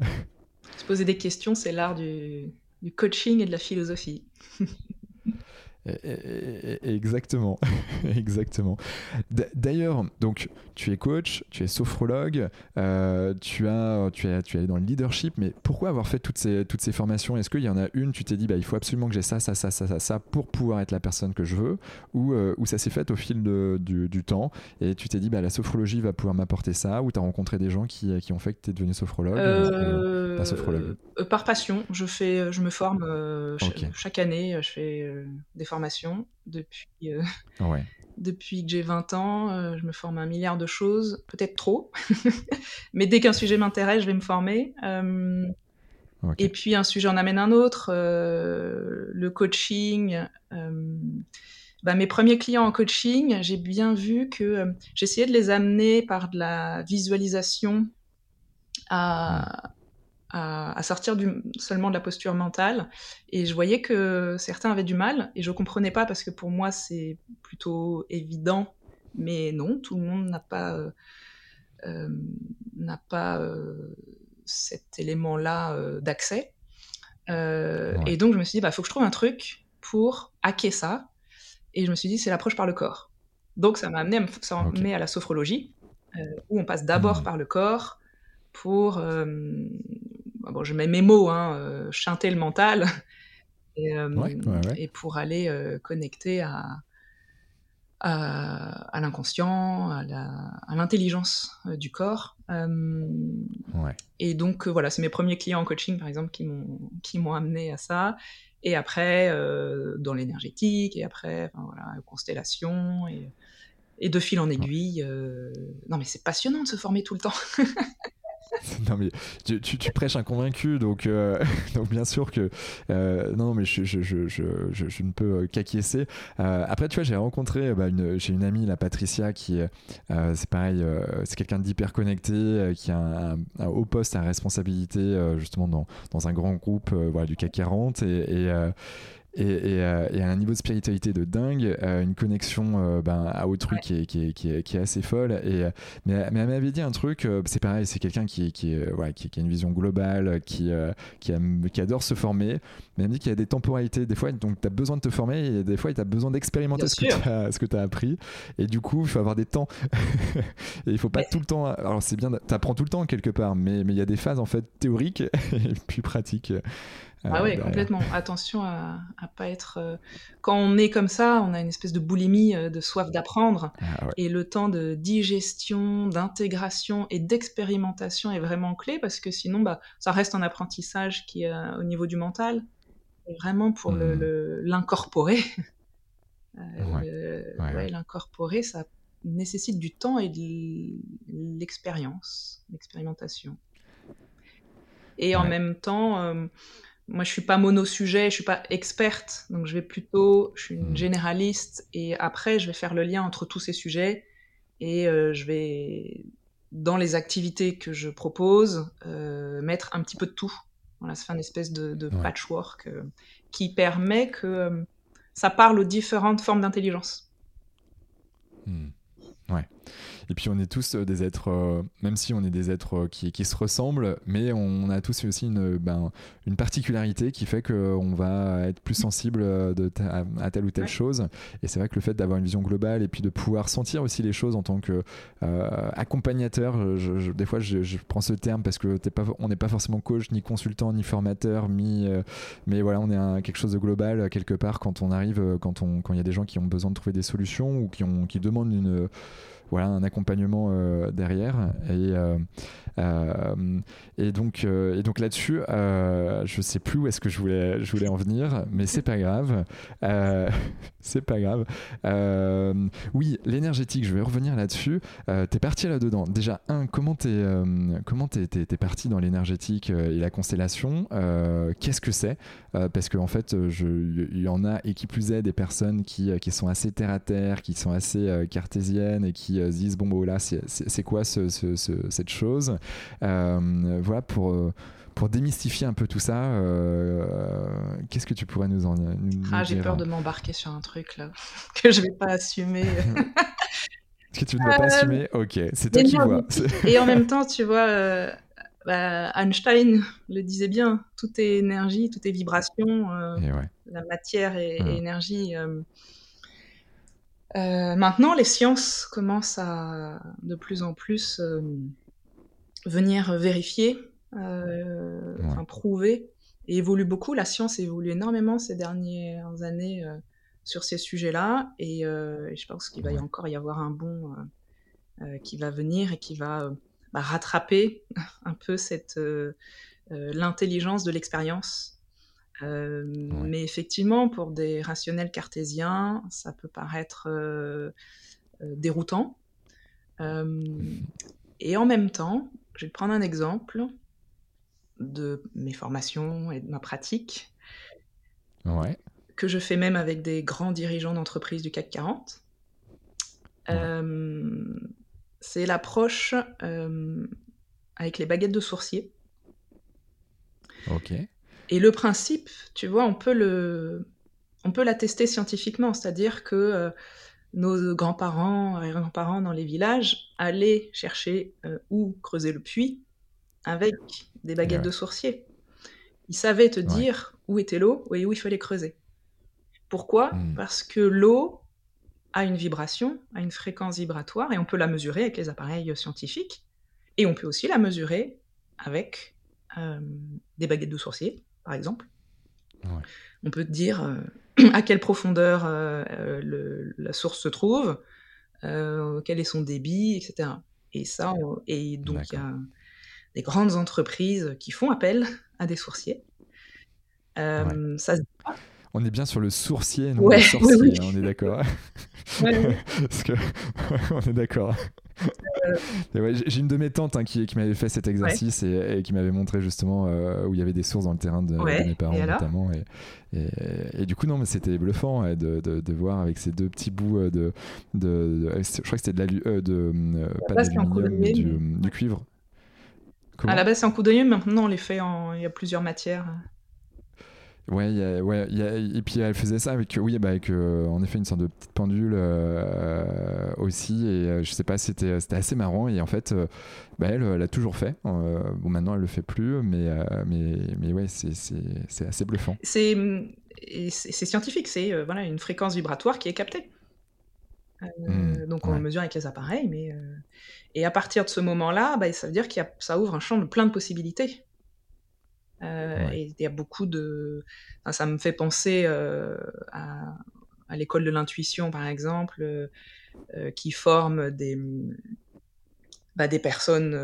se poser des questions, c'est l'art du, du coaching et de la philosophie. Exactement, exactement. D'ailleurs, donc tu es coach, tu es sophrologue, euh, tu as, tu as, tu es dans le leadership, mais pourquoi avoir fait toutes ces, toutes ces formations? Est-ce qu'il y en a une, tu t'es dit, bah, il faut absolument que j'ai ça, ça, ça, ça, ça, ça, pour pouvoir être la personne que je veux, ou, euh, ou ça s'est fait au fil de, du, du, temps, et tu t'es dit, bah, la sophrologie va pouvoir m'apporter ça, ou tu as rencontré des gens qui, qui ont fait que tu es devenu sophrologue, euh, sophrologue? Par passion, je, fais, je me forme chaque année, je fais des formations depuis, euh, depuis que j'ai 20 ans. Euh, je me forme un milliard de choses, peut-être trop, mais dès qu'un sujet m'intéresse, je vais me former. Euh, et puis un sujet en amène un autre. le coaching. Bah, mes premiers clients en coaching, j'ai bien vu que j'essayais de les amener par de la visualisation à, à, sortir du, seulement de la posture mentale. Et je voyais que certains avaient du mal, et je comprenais pas parce que pour moi c'est plutôt évident, mais non, tout le monde n'a pas, euh, euh n'a pas euh, cet élément-là d'accès. Et donc je me suis dit, bah faut que je trouve un truc pour hacker ça. Et je me suis dit, c'est l'approche par le corps. Donc ça m'a amené, à, ça okay. à la sophrologie, où on passe d'abord mmh. par le corps pour bon, je mets mes mots, hein, euh, chanter le mental, et, euh, et pour aller euh, connecter à, à, l'inconscient, à l'intelligence du corps. Et donc voilà, c'est mes premiers clients en coaching, par exemple, qui m'ont amené à ça. Et après, dans l'énergétique, et après, enfin, voilà, constellation, et, et de fil en aiguille. Non, mais c'est passionnant de se former tout le temps. non mais tu, prêches un convaincu donc, euh, donc bien sûr que euh, non mais je, je, je, je, ne peux qu'acquiescer. Euh, après tu vois j'ai rencontré bah, une j'ai une amie la Patricia qui c'est pareil c'est quelqu'un d'hyper connecté qui a un, haut poste à responsabilité justement dans, dans un grand groupe voilà, du CAC 40 et, et euh, et, à un niveau de spiritualité de dingue, euh, une connexion euh, ben, à autrui qui, est, qui, qui, est, qui, est, assez folle. Et, mais, mais elle m'avait dit un truc, c'est pareil, c'est quelqu'un qui, qui, ouais, qui, a une vision globale, qui, qui, qui, adore se former, mais elle me dit qu'il y a des temporalités, des fois, donc tu as besoin de te former, et des fois, tu as besoin d'expérimenter ce, que tu as, appris. Et du coup, il faut avoir des temps. et il faut pas tout le temps. Alors, c'est bien, tu apprends tout le temps quelque part, mais il y a des phases en fait théoriques et puis pratiques. Ah oui, complètement. Attention à, ne pas être. Euh, quand on est comme ça, on a une espèce de boulimie, euh, de soif d'apprendre. Ah et le temps de digestion, d'intégration et d'expérimentation est vraiment clé parce que sinon, bah, ça reste un apprentissage qui est euh, au niveau du mental. Et vraiment pour mmh. l'incorporer. l'incorporer, ça nécessite du temps et de l'expérience, l'expérimentation. Et en même temps, moi, je suis pas monosujet, je suis pas experte, donc je vais plutôt, je suis une hmm. généraliste, et après, je vais faire le lien entre tous ces sujets, et euh, je vais, dans les activités que je propose, euh, mettre un petit peu de tout. Voilà, ça fait une espèce de, patchwork euh, qui permet que ça parle aux différentes formes d'intelligence. Hmm. Et puis on est tous euh, des êtres, euh, même si on est des êtres euh, qui, qui se ressemblent, mais on a tous aussi une, ben, une particularité qui fait qu'on va être plus sensible de à, telle ou telle chose. Et c'est vrai que le fait d'avoir une vision globale et puis de pouvoir sentir aussi les choses en tant que accompagnateur, des fois je, prends ce terme parce que pas, on n'est pas forcément coach, ni consultant, ni formateur, ni, mais voilà, on est quelque chose de global quelque part quand on arrive, quand il quand y a des gens qui ont besoin de trouver des solutions ou qui, ont, qui demandent une voilà un accompagnement euh, derrière. Et euh, euh, et donc et donc là-dessus je sais plus où est-ce que je voulais je voulais en venir mais c'est pas grave. C'est pas grave. Oui l'énergétique je vais revenir là-dessus. T'es parti là-dedans. Déjà un comment t'es comment t'es, t'es, parti dans l'énergétique et la constellation qu'est-ce que c'est? Parce qu'en en fait il y en a et qui plus est des personnes qui, qui sont assez terre à terre qui sont assez cartésiennes et qui se disent bon, bon là, c'est quoi ce, cette chose euh, Voilà, pour euh, pour démystifier un peu tout ça, euh, qu'est-ce que tu pourrais nous en nous, Ah, j'ai peur de m'embarquer sur un truc là que je vais pas assumer. que tu ne vas pas assumer? Ok, c'est toi qui vois. Et en même temps, tu vois, bah, Einstein le disait bien, tout est énergie, tout est vibration, la matière et, hum. énergie. Euh, maintenant, les sciences commencent à de plus en plus euh, venir vérifier, euh, prouver, et évolue beaucoup. La science évolue énormément ces dernières années sur ces sujets-là, et je pense qu'il va y encore y avoir un bon qui va venir et qui va bah, rattraper un peu cette l'intelligence de l'expérience euh, mais effectivement, pour des rationnels cartésiens, ça peut paraître euh, euh, déroutant. et en même temps, je vais te prendre un exemple de mes formations et de ma pratique, que je fais même avec des grands dirigeants d'entreprises du CAC 40. c'est l'approche avec les baguettes de sourcier. Ok. Et le principe, tu vois, on peut le, on peut l'attester scientifiquement, c'est-à-dire que euh, nos grands-parents et grands-parents dans les villages allaient chercher euh, où creuser le puits avec des baguettes de sourcier. Ils savaient te dire où était l'eau et où il fallait creuser. Pourquoi? Hmm. Parce que l'eau a une vibration, a une fréquence vibratoire, et on peut la mesurer avec les appareils scientifiques, et on peut aussi la mesurer avec euh, des baguettes de sourcier par exemple. On peut dire euh, à quelle profondeur euh, euh, la source se trouve, quel est son débit, etc. Et ça, et donc il y a des grandes entreprises qui font appel à des sourciers. Ça On est bien sur le sourcier, non le sorcier, hein, on est d'accord. Parce que on est d'accord. Euh, j'ai une de mes tantes hein, qui, qui m'avait fait cet exercice et, qui m'avait montré justement euh, où il y avait des sources dans le terrain de, mes parents notamment. Et, et, du coup, non, mais c'était bluffant de, de, de, voir avec ces deux petits bouts euh, de. de, je crois que c'était de la de, pas d'aluminium, du, cuivre. à la base, c'est en coup d'œil, maintenant on les fait en. Il y a plusieurs matières. Ouais, ouais et puis elle faisait ça avec, oui, bah avec euh, en effet une sorte de petite pendule euh, aussi. Et euh, je sais pas, c'était assez marrant. Et en fait, bah elle, elle a toujours fait. bon, maintenant elle le fait plus, mais, mais, mais ouais, c'est assez bluffant. C'est scientifique, c'est voilà, une fréquence vibratoire qui est captée. Mmh, donc on mesure avec les appareils, mais et à partir de ce moment-là, bah, ça veut dire que ça ouvre un champ de plein de possibilités. Euh, et il y a beaucoup de. ça me fait penser euh, à, à l'école de l'intuition, par exemple, euh, qui forme des, bah, des personnes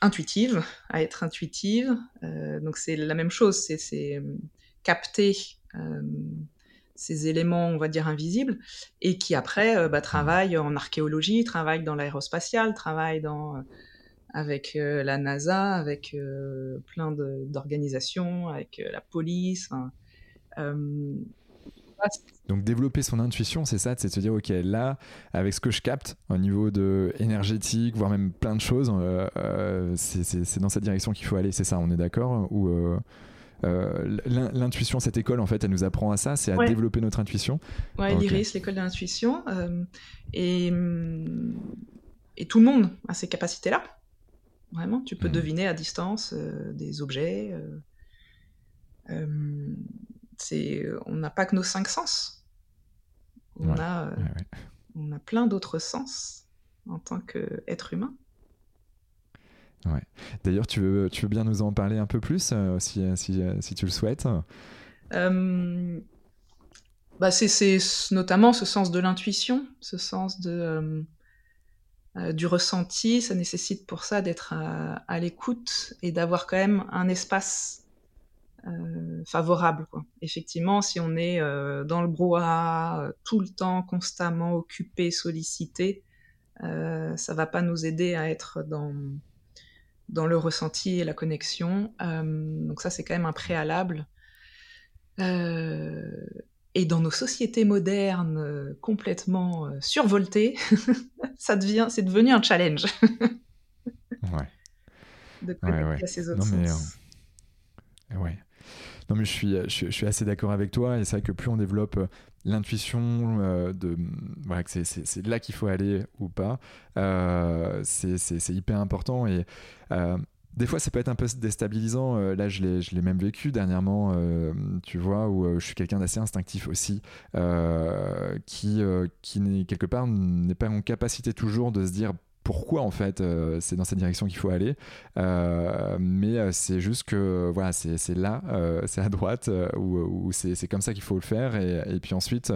intuitives, à être intuitives. donc c'est la même chose, c'est capter ces éléments, on va dire, invisibles, et qui après bah, travaillent en archéologie, travaillent dans l'aérospatial, travaillent dans avec euh, la NASA, avec euh, plein d'organisations, avec euh, la police. donc développer son intuition, c'est ça, c'est de se dire ok là, avec ce que je capte au niveau de énergétique, voire même plein de choses, c'est dans cette direction qu'il faut aller. C'est ça, on est d'accord Ou l'intuition, cette école en fait, elle nous apprend à ça, c'est à développer notre intuition. Ouais, l'IRIS, l'école de l'intuition, et et tout le monde a ces capacités-là. Vraiment, tu peux mmh. deviner à distance euh, des objets. Euh, euh, c'est, on n'a pas que nos cinq sens. On, a, on a plein d'autres sens en tant qu'être humain. Ouais. D'ailleurs, tu veux, tu veux bien nous en parler un peu plus, si, si, si, tu le souhaites? Bah c'est, notamment ce sens de l'intuition, ce sens de euh, du ressenti, ça nécessite pour ça d'être à, l'écoute et d'avoir quand même un espace euh, favorable. Effectivement, si on est euh, dans le brouhaha, tout le temps, constamment occupé, sollicité, ça va pas nous aider à être dans le ressenti et la connexion. donc ça, c'est quand même un préalable. Et dans nos sociétés modernes euh, complètement euh, survoltées, ça devient, c'est devenu un challenge. ouais. De connecter à ces autres non, mais, sens. Euh, ouais. Non mais je suis, je, suis assez d'accord avec toi et c'est vrai que plus on développe l'intuition de voilà que c'est là qu'il faut aller ou pas c'est hyper important et des fois, ça peut être un peu déstabilisant. Euh, là, je l'ai même vécu dernièrement, euh, tu vois, où euh, je suis quelqu'un d'assez instinctif aussi, qui, qui quelque part n'est pas en capacité toujours de se dire pourquoi en fait euh, c'est dans cette direction qu'il faut aller. Euh, mais euh, c'est juste que voilà, c'est là, c'est à droite, ou c'est comme ça qu'il faut le faire. Et, puis ensuite,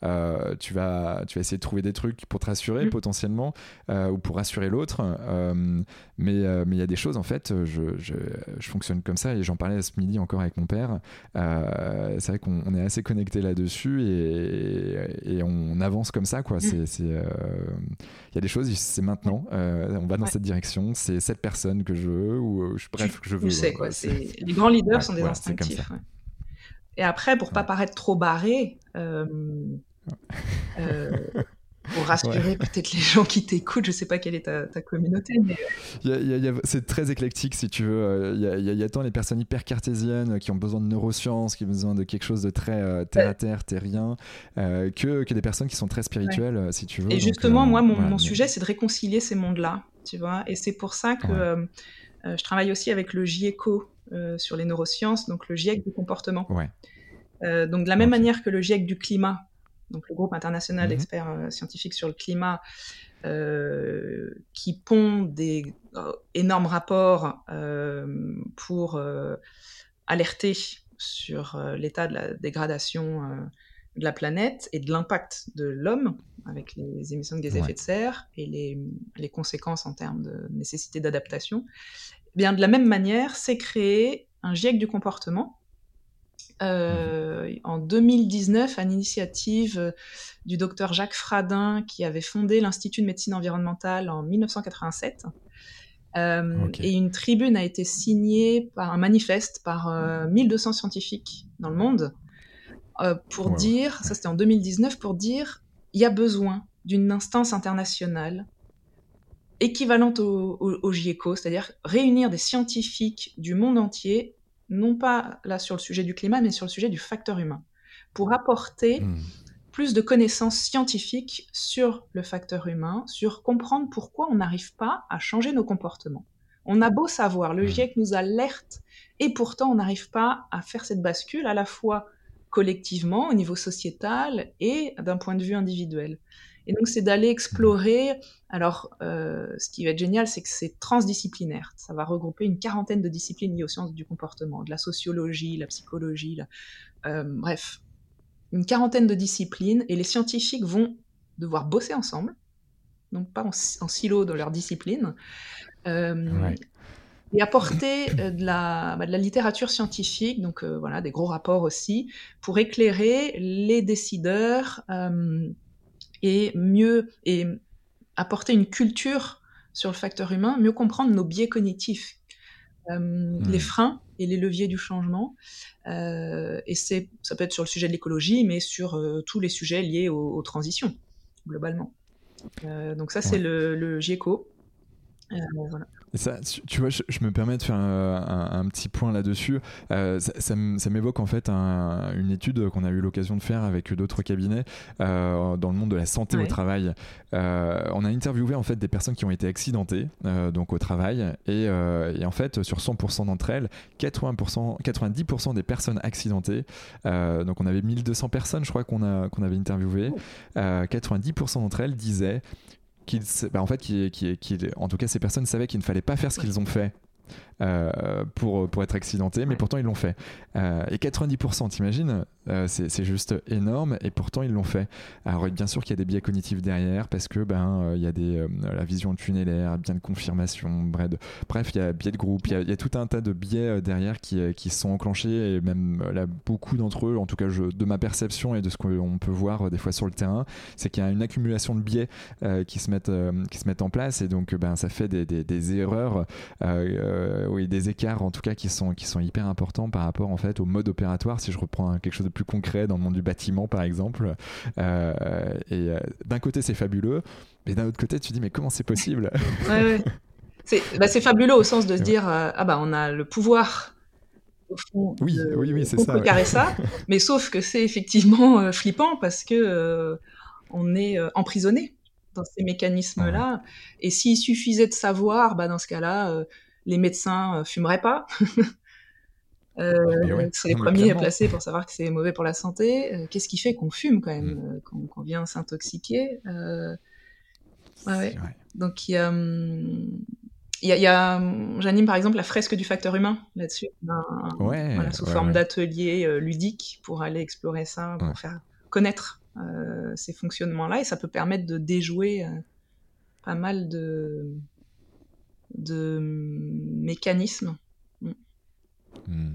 tu, vas, tu vas essayer de trouver des trucs pour te rassurer mmh. potentiellement, ou pour rassurer l'autre. mais il y a des choses en fait, je, je, je fonctionne comme ça, et j'en parlais ce midi encore avec mon père. c'est vrai qu'on est assez connecté là-dessus, et, et, on avance comme ça. quoi. Mmh. Il y a des choses, c'est maintenant euh, on va dans cette direction, c'est cette personne que je veux, ou euh, bref, que je veux. sais, quoi, les grands leaders sont des instinctifs. Et après, pour pas paraître trop barré, euh, pour rassurer peut-être les gens qui t'écoutent. Je sais pas quelle est ta, communauté, mais... c'est très éclectique, si tu veux. Il y, a, tant les personnes hyper cartésiennes qui ont besoin de neurosciences, qui ont besoin de quelque chose de très euh, terre à terre, terrien, euh, que, que, des personnes qui sont très spirituelles, si tu veux. Et justement, euh, moi, mon, sujet, c'est de réconcilier ces mondes-là, tu vois. Et c'est pour ça que je travaille aussi avec le GIECO sur les neurosciences, donc le GIEC du comportement. Donc de la même manière que le GIEC du climat donc le groupe international mhm. d'experts euh, scientifiques sur le climat, euh, qui pond des euh, énormes rapports pour alerter sur l'état de la dégradation de la planète et de l'impact de l'homme avec les émissions de gaz à effet de serre et les, les, conséquences en termes de nécessité d'adaptation. Eh bien, de la même manière, c'est créer un GIEC du comportement euh, en 2019 à l'initiative du docteur Jacques Fradin qui avait fondé l'Institut de médecine environnementale en 1987. Euh, et une tribune a été signée par un manifeste par 1200 scientifiques dans le monde pour dire, ça c'était en 2019, pour dire il y a besoin d'une instance internationale équivalente au, au, GIECO, c'est-à-dire réunir des scientifiques du monde entier, non pas là sur le sujet du climat, mais sur le sujet du facteur humain, pour apporter hmm. plus de connaissances scientifiques sur le facteur humain, sur comprendre pourquoi on n'arrive pas à changer nos comportements. On a beau savoir, le hmm. GIEC nous alerte, et pourtant on n'arrive pas à faire cette bascule à la fois collectivement, au niveau sociétal et d'un point de vue individuel. Et donc, c'est d'aller explorer. Alors, euh, ce qui va être génial, c'est que c'est transdisciplinaire. Ça va regrouper une quarantaine de disciplines liées aux sciences du comportement, de la sociologie, la psychologie, euh, bref, une quarantaine de disciplines. Et les scientifiques vont devoir bosser ensemble, donc pas en, silo dans leur discipline. Euh, et apporter de la, bah, de la, littérature scientifique, donc voilà, des gros rapports aussi, pour éclairer les décideurs et mieux et apporter une culture sur le facteur humain, mieux comprendre nos biais cognitifs, euh, hmm. les freins et les leviers du changement. Euh, et c'est, ça peut être sur le sujet de l'écologie, mais sur euh, tous les sujets liés aux, transitions, globalement. donc ça, c'est le, le GIECO. voilà ça, tu vois, je, me permets de faire un, petit point là-dessus. Euh, ça, m'évoque en fait une étude qu'on a eu l'occasion de faire avec d'autres cabinets euh, dans le monde de la santé au travail. Euh, on a interviewé en fait des personnes qui ont été accidentées donc au travail et, en fait sur 100% d'entre elles, 80%, 90% des personnes accidentées, donc on avait 1200 personnes je crois qu'on a qu'on avait interviewé, 90% d'entre elles disaient bah, en fait, qui, qui, qui, en tout cas, ces personnes savaient qu'il ne fallait pas faire ce qu'ils ont fait euh, pour, pour être accidentés, mais pourtant ils l'ont fait. Euh, et 90%, t'imagines euh, c'est juste énorme et pourtant ils l'ont fait. Alors bien sûr qu'il y a des biais cognitifs derrière parce que ben il y a des la vision tunnelaire, bien de confirmation, bref, bref il y a biais de groupe, il y, a, tout un tas de biais derrière qui, qui sont enclenchés et même là beaucoup d'entre eux, en tout cas je, de ma perception et de ce qu'on peut voir des fois sur le terrain, c'est qu'il y a une accumulation de biais qui se mettent qui se mettent en place et donc ben ça fait des, des, des erreurs euh, oui, des écarts en tout cas qui sont, qui sont hyper importants par rapport en fait au mode opératoire. Si je reprends quelque chose de plus concret dans le monde du bâtiment par exemple, euh, et euh, d'un côté c'est fabuleux, mais d'un autre côté tu dis mais comment c'est possible? Bah, C'est fabuleux au sens de se dire ah bah on a le pouvoir au fond oui, de, oui, oui, c'est ça, ça, mais sauf que c'est effectivement flippant parce que on est emprisonné dans ces mécanismes-là. Et s'il suffisait de savoir, bah, dans ce cas-là, les médecins euh, fumeraient pas. Euh, c'est les premiers à placer pour savoir que c'est mauvais pour la santé. Euh, qu'est-ce qui fait qu'on fume quand même, mm. quand qu'on vient s'intoxiquer ouais, Donc il y a, hum, y a, hum, j'anime par exemple la fresque du facteur humain là-dessus, sous forme d'atelier ludique pour aller explorer ça, pour faire connaître ces fonctionnements-là, et ça peut permettre de déjouer pas mal de, de mécanismes. Mm. Hmm.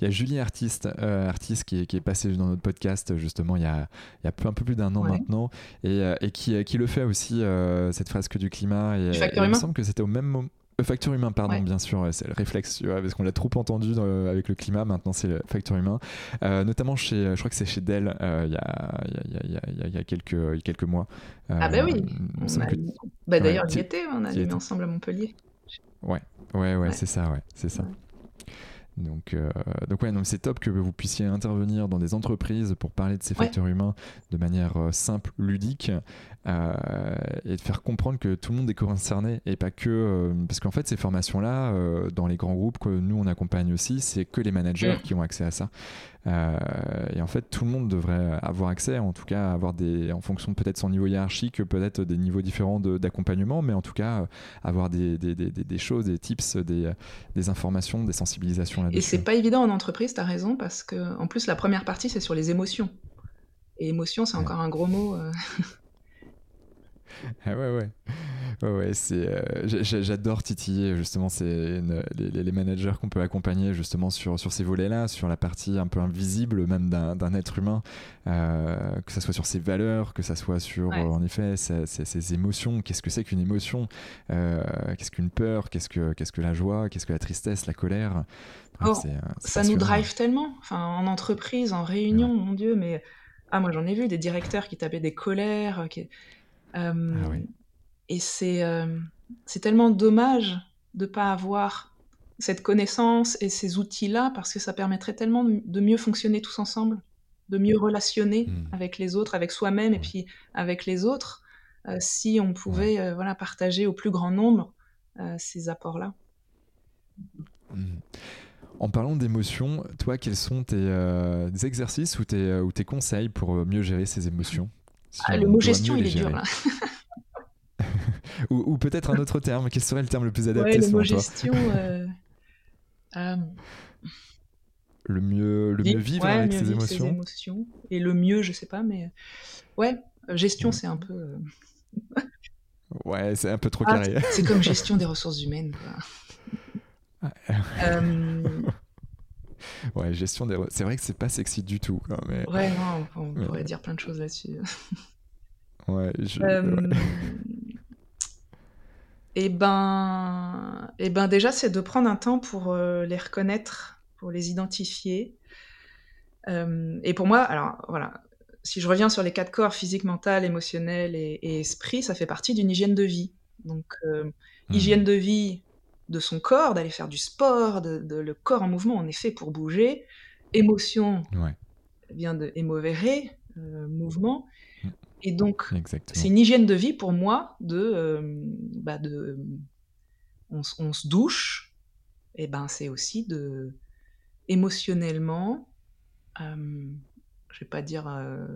Il y a Julie Artiste, euh, artiste qui, est, qui est passée dans notre podcast justement il y a, il y a un peu plus d'un an maintenant et, euh, et qui, qui, le fait aussi cette fresque du climat. Et, il me semble que c'était au même moment. Facteur humain, pardon, bien sûr, c'est le réflexe, parce qu'on l'a trop entendu avec le climat, maintenant c'est le facteur humain. notamment chez, je crois que c'est chez Dell, il y, a, y, a, y, a, quelques, quelques mois. ah bah oui, bah, d'ailleurs il y était, on a mis ensemble à Montpellier. Ouais, ouais, ouais, c'est ça, ouais, c'est ça. Donc, euh, donc ouais, c'est top que vous puissiez intervenir dans des entreprises pour parler de ces facteurs humains de manière euh, simple, ludique, euh, et de faire comprendre que tout le monde est concerné et pas que parce qu'en fait ces formations-là, dans les grands groupes que nous on accompagne aussi, c'est que les managers mm. qui ont accès à ça. Euh, et en fait, tout le monde devrait avoir accès, en tout cas, avoir des, en fonction peut-être son niveau hiérarchique, peut-être des niveaux différents d'accompagnement, mais en tout cas, euh, avoir des, des, des, des choses, des tips, des, des informations, des sensibilisations là-dessus. Et c'est pas évident en entreprise, tu as raison, parce que en plus, la première partie, c'est sur les émotions. Et émotion, c'est encore un gros mot. Ah ouais, ouais. ouais, c'est, euh, j'adore titiller justement c'est les, managers qu'on peut accompagner justement sur, sur ces volets-là, sur la partie un peu invisible même d'un être humain, euh, que ça soit sur ses valeurs, que ça soit sur en effet ses, émotions. Qu'est-ce que c'est qu'une émotion? Euh, Qu'est-ce qu'une peur? Qu'est-ce que qu'est-ce que la joie? Qu'est-ce que la tristesse, la colère? Oh, Ça nous drive tellement. Enfin, en entreprise, en réunion, mon Dieu, mais ah moi j'en ai vu des directeurs qui tapaient des colères. Qui... Ah et euh, c'est tellement dommage de ne pas avoir cette connaissance et ces outils-là parce que ça permettrait tellement de mieux fonctionner tous ensemble, de mieux relationner mmh. avec les autres, avec soi-même et puis avec les autres, euh, si on pouvait euh, voilà, partager au plus grand nombre ces apports-là. Mmh. En parlant d'émotions, toi, quels sont tes exercices ou tes, ou tes conseils pour mieux gérer ces émotions? Ah, Le mot gestion, il est dur là. ou, peut-être un autre terme. Quel serait le terme le plus adapté ouais, le mot gestion. Euh, euh, le mieux, le mieux vivre avec ses, émotions. Et le mieux, je sais pas, mais ouais, gestion, c'est un peu. ouais, c'est un peu trop ah, carré. c'est comme gestion des ressources humaines. euh... Ouais, gestion des. C'est vrai que c'est pas sexy du tout. mais... Ouais, non, on pourrait dire plein de choses là-dessus. ouais, je... Et eh ben, et eh ben déjà, c'est de prendre un temps pour euh, les reconnaître, pour les identifier. Euh, et pour moi, alors voilà, si je reviens sur les quatre corps, physique, mental, émotionnel et, esprit, ça fait partie d'une hygiène de vie. Donc, euh, mmh. hygiène de vie de son corps, d'aller faire du sport, de, le corps en mouvement, en effet, pour bouger. Émotion vient de émovere, mouvement. Et donc, c'est une hygiène de vie pour moi de, euh, bah de on, se douche, et ben c'est aussi de émotionnellement, euh, je vais pas dire euh,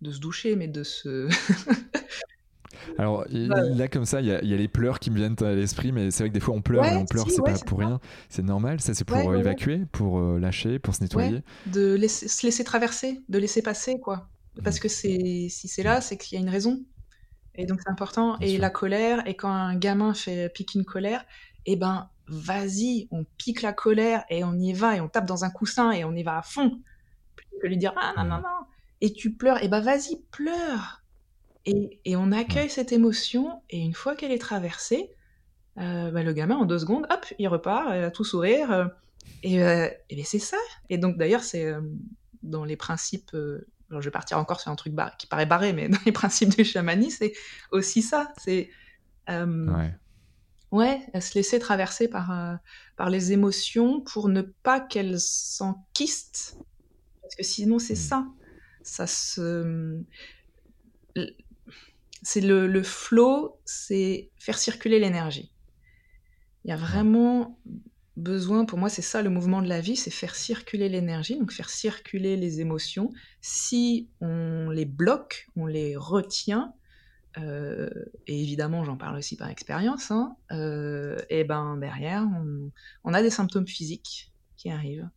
de se doucher, mais de se Alors là, comme ça, il y, a les pleurs qui me viennent à l'esprit, mais c'est vrai que des fois on pleure, mais on pleure, c'est pas pour rien. C'est normal, ça c'est pour évacuer, pour lâcher, pour se nettoyer. De se laisser traverser, de laisser passer, quoi. Parce que c'est si c'est là, c'est qu'il y a une raison. Et donc c'est important. et la colère, et quand un gamin fait pique une colère, eh ben vas-y, on pique la colère et on y va et on tape dans un coussin et on y va à fond. Plutôt que lui dire ah non non mmh. non. Et tu pleures, et eh ben vas-y pleure. Et, et on accueille cette émotion et une fois qu'elle est traversée, euh, bah, le gamin en deux secondes, hop, il repart, il a tout sourire. Euh, et, euh, et ben, c'est ça. Et donc d'ailleurs c'est dans les principes je vais partir encore sur un truc qui paraît barré, mais dans les principes du chamanisme, c'est aussi ça. C'est euh, ouais. se laisser traverser par, euh, par les émotions pour ne pas qu'elles s'enquistent. Parce que sinon, c'est hmm. ça. Ça se. C'est le, le flow, c'est faire circuler l'énergie. Il y a vraiment besoin, pour moi, c'est ça le mouvement de la vie, c'est faire circuler l'énergie, donc faire circuler les émotions. Si on les bloque, on les retient, euh, et évidemment, j'en parle aussi par expérience, hein, euh, et ben derrière, on, a des symptômes physiques qui arrivent.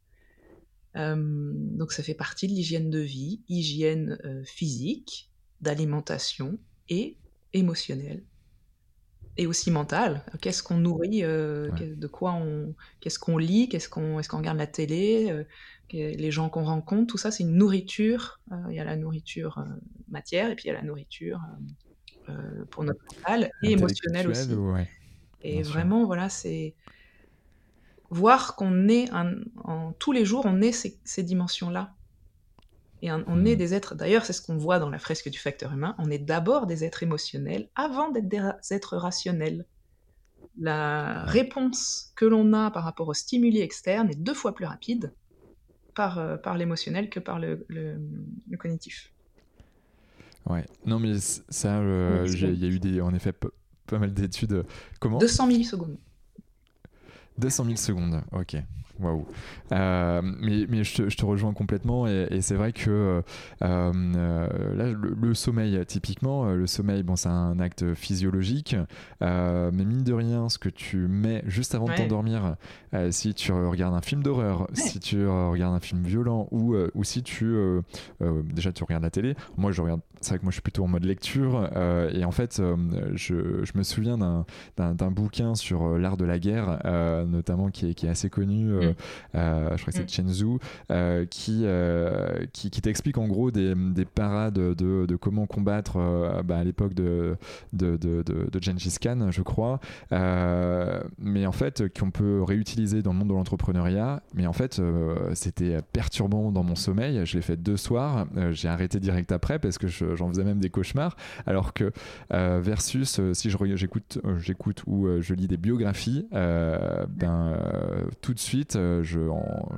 Euh, donc ça fait partie de l'hygiène de vie, hygiène physique, d'alimentation et émotionnelle et aussi mental. Qu'est-ce qu'on nourrit, euh, de quoi on, qu'est-ce qu'on lit, qu'est-ce qu'on, est-ce qu'on regarde la télé, euh, les gens qu'on rencontre, tout ça, c'est une nourriture. Euh, il y a la nourriture matière et puis il y a la nourriture pour notre mental et émotionnel aussi. Et vraiment, voilà, c'est voir qu'on est en tous les jours, on est ces dimensions-là. Et on est mmh. des êtres, d'ailleurs, c'est ce qu'on voit dans la fresque du facteur humain, on est d'abord des êtres émotionnels avant d'être des êtres rationnels. La réponse que l'on a par rapport aux stimuli externes est deux fois plus rapide par, euh, par l'émotionnel que par le, le, cognitif. Ouais, non mais ça, euh, il y a eu des, en effet pas mal d'études. Comment? 200 millisecondes. 200 000 secondes, ok. Waouh. Euh, mais, mais je, te, je, te, rejoins complètement et, c'est vrai que euh, euh, là, le, sommeil, typiquement, le sommeil, bon, c'est un acte physiologique, mais mine de rien, ce que tu mets juste avant de t'endormir, si tu regardes un film d'horreur, si tu regardes un film violent ou, ou si tu déjà tu regardes la télé, moi je regarde c'est vrai que moi je suis plutôt en mode lecture et en fait je, je, me souviens d'un bouquin sur l'art de la guerre notamment qui est, qui est, assez connu mm. je crois que c'est mm. Chen Zhu qui, qui, qui t'explique en gros des, des parades de, de, comment combattre bah, à l'époque de, de, de, de, Gengis Khan je crois mais en fait qu'on peut réutiliser dans le monde de l'entrepreneuriat mais en fait c'était perturbant dans mon sommeil je l'ai fait deux soirs j'ai arrêté direct après parce que j'en faisais même des cauchemars. Alors que euh, versus euh, si je j'écoute euh, j'écoute ou je lis des biographies, ben tout de suite je,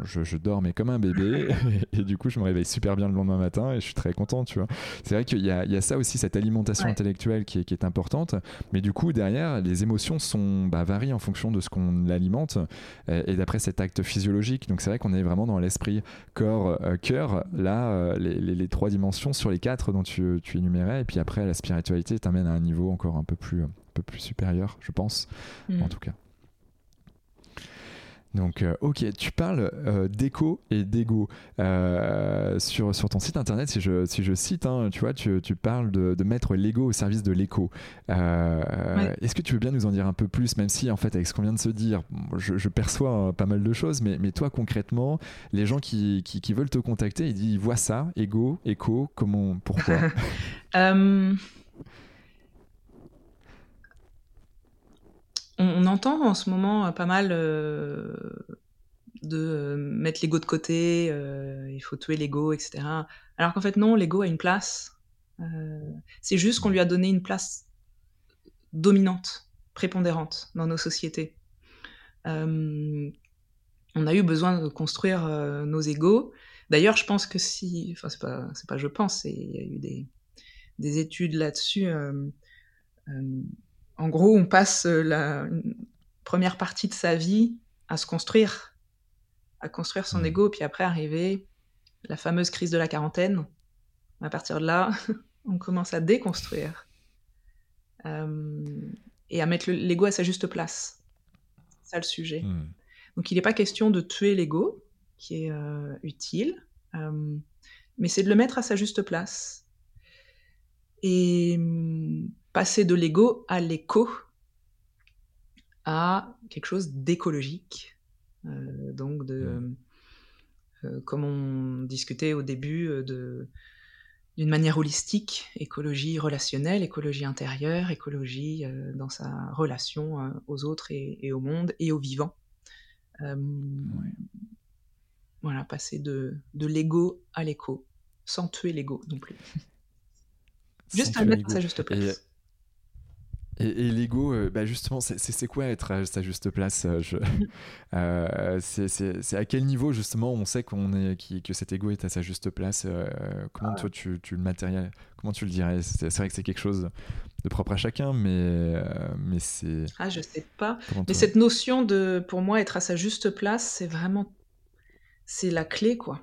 je, dors mais comme un bébé et, du coup je me réveille super bien le lendemain matin et je suis très content, tu vois. C'est vrai qu'il y, y a, ça aussi cette alimentation intellectuelle qui est, qui est, importante, mais du coup derrière les émotions sont bah, varient en fonction de ce qu'on alimente et, d'après cet acte physiologique. Donc c'est vrai qu'on est vraiment dans l'esprit corps cœur. Là les, les, trois dimensions sur les quatre dont tu, tu énumérais. Et puis après, la spiritualité t'amène à un niveau encore un peu plus, un peu plus supérieur, je pense, mm. en tout cas. Donc, euh, ok, tu parles euh, d'écho et d'ego. Euh, sur, sur ton site internet, si je, si je cite, hein, tu vois, tu, tu parles de, de mettre l'ego au service de l'écho. Est-ce que tu veux bien nous en dire un peu plus, même si, en fait, avec ce qu'on vient de se dire, je, je perçois pas mal de choses, mais, mais toi, concrètement, les gens qui, qui, qui veulent te contacter, ils, ils voient ça, ego, écho, comment, pourquoi? on, entend en ce moment euh, pas mal euh, de euh, mettre l'ego de côté, il faut tuer l'ego, etc. Alors qu'en fait, non, l'ego a une place. c'est juste qu'on lui a donné une place dominante, prépondérante dans nos sociétés. on a eu besoin de construire nos égos. D'ailleurs, je pense que si, enfin c'est pas, pas je pense, il y a eu des études là-dessus en gros, on passe euh, la première partie de sa vie à se construire, à construire son mmh. ego, puis après arriver la fameuse crise de la quarantaine. À partir de là, on commence à déconstruire euh, et à mettre l'ego à sa juste place. C'est ça le sujet. Mmh. Donc il n'est pas question de tuer l'ego, qui est euh, utile, mais c'est de le mettre à sa juste place. Et passer de l'ego à l'écho, à quelque chose d'écologique. Euh, donc, de, mmh. euh, comme on discutait au début, euh, de, d'une manière holistique, écologie relationnelle, écologie intérieure, écologie dans sa relation aux autres et, au monde et aux vivants. Voilà, passer de, de l'ego à l'écho, sans tuer l'ego non plus. Juste à mettre sa juste place. Et, l'ego, euh, bah justement, c'est quoi être à sa juste place euh, euh, C'est à quel niveau justement on sait qu'on est que cet ego est à sa juste place Comment toi tu, tu, le matériel Comment tu le dirais? C'est vrai que c'est quelque chose de propre à chacun, mais mais c'est. Ah, je sais pas. mais cette notion de, pour moi, être à sa juste place, c'est vraiment, c'est la clé, quoi.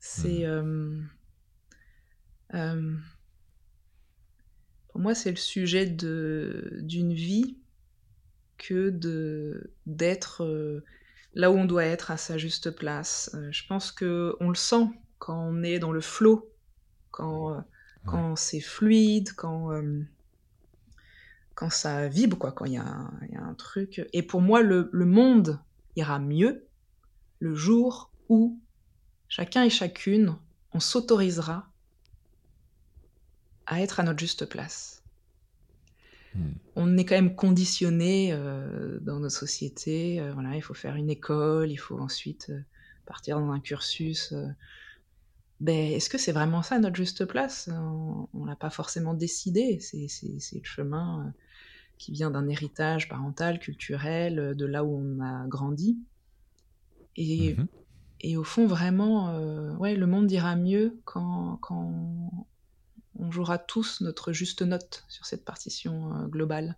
C'est. Mmh. Pour moi, c'est le sujet d'une vie que d'être euh, là où on doit être à sa juste place. Euh, je pense que on le sent quand on est dans le flot, quand, euh, quand c'est fluide, quand, quand ça vibre, quoi, quand il y, y, a un truc. Et pour moi, le, le monde ira mieux le jour où chacun et chacune, on s'autorisera à être à notre juste place. Hmm. On est quand même conditionné euh, dans nos sociétés. Euh, voilà, il faut faire une école, il faut ensuite euh, partir dans un cursus. ben, est-ce que c'est vraiment ça notre juste place? On l'a pas forcément décidé. C'est, le chemin qui vient d'un héritage parental, culturel, de là où on a grandi. Et, mhm. et au fond, vraiment, ouais, le monde ira mieux quand, quand on jouera tous notre juste note sur cette partition euh, globale,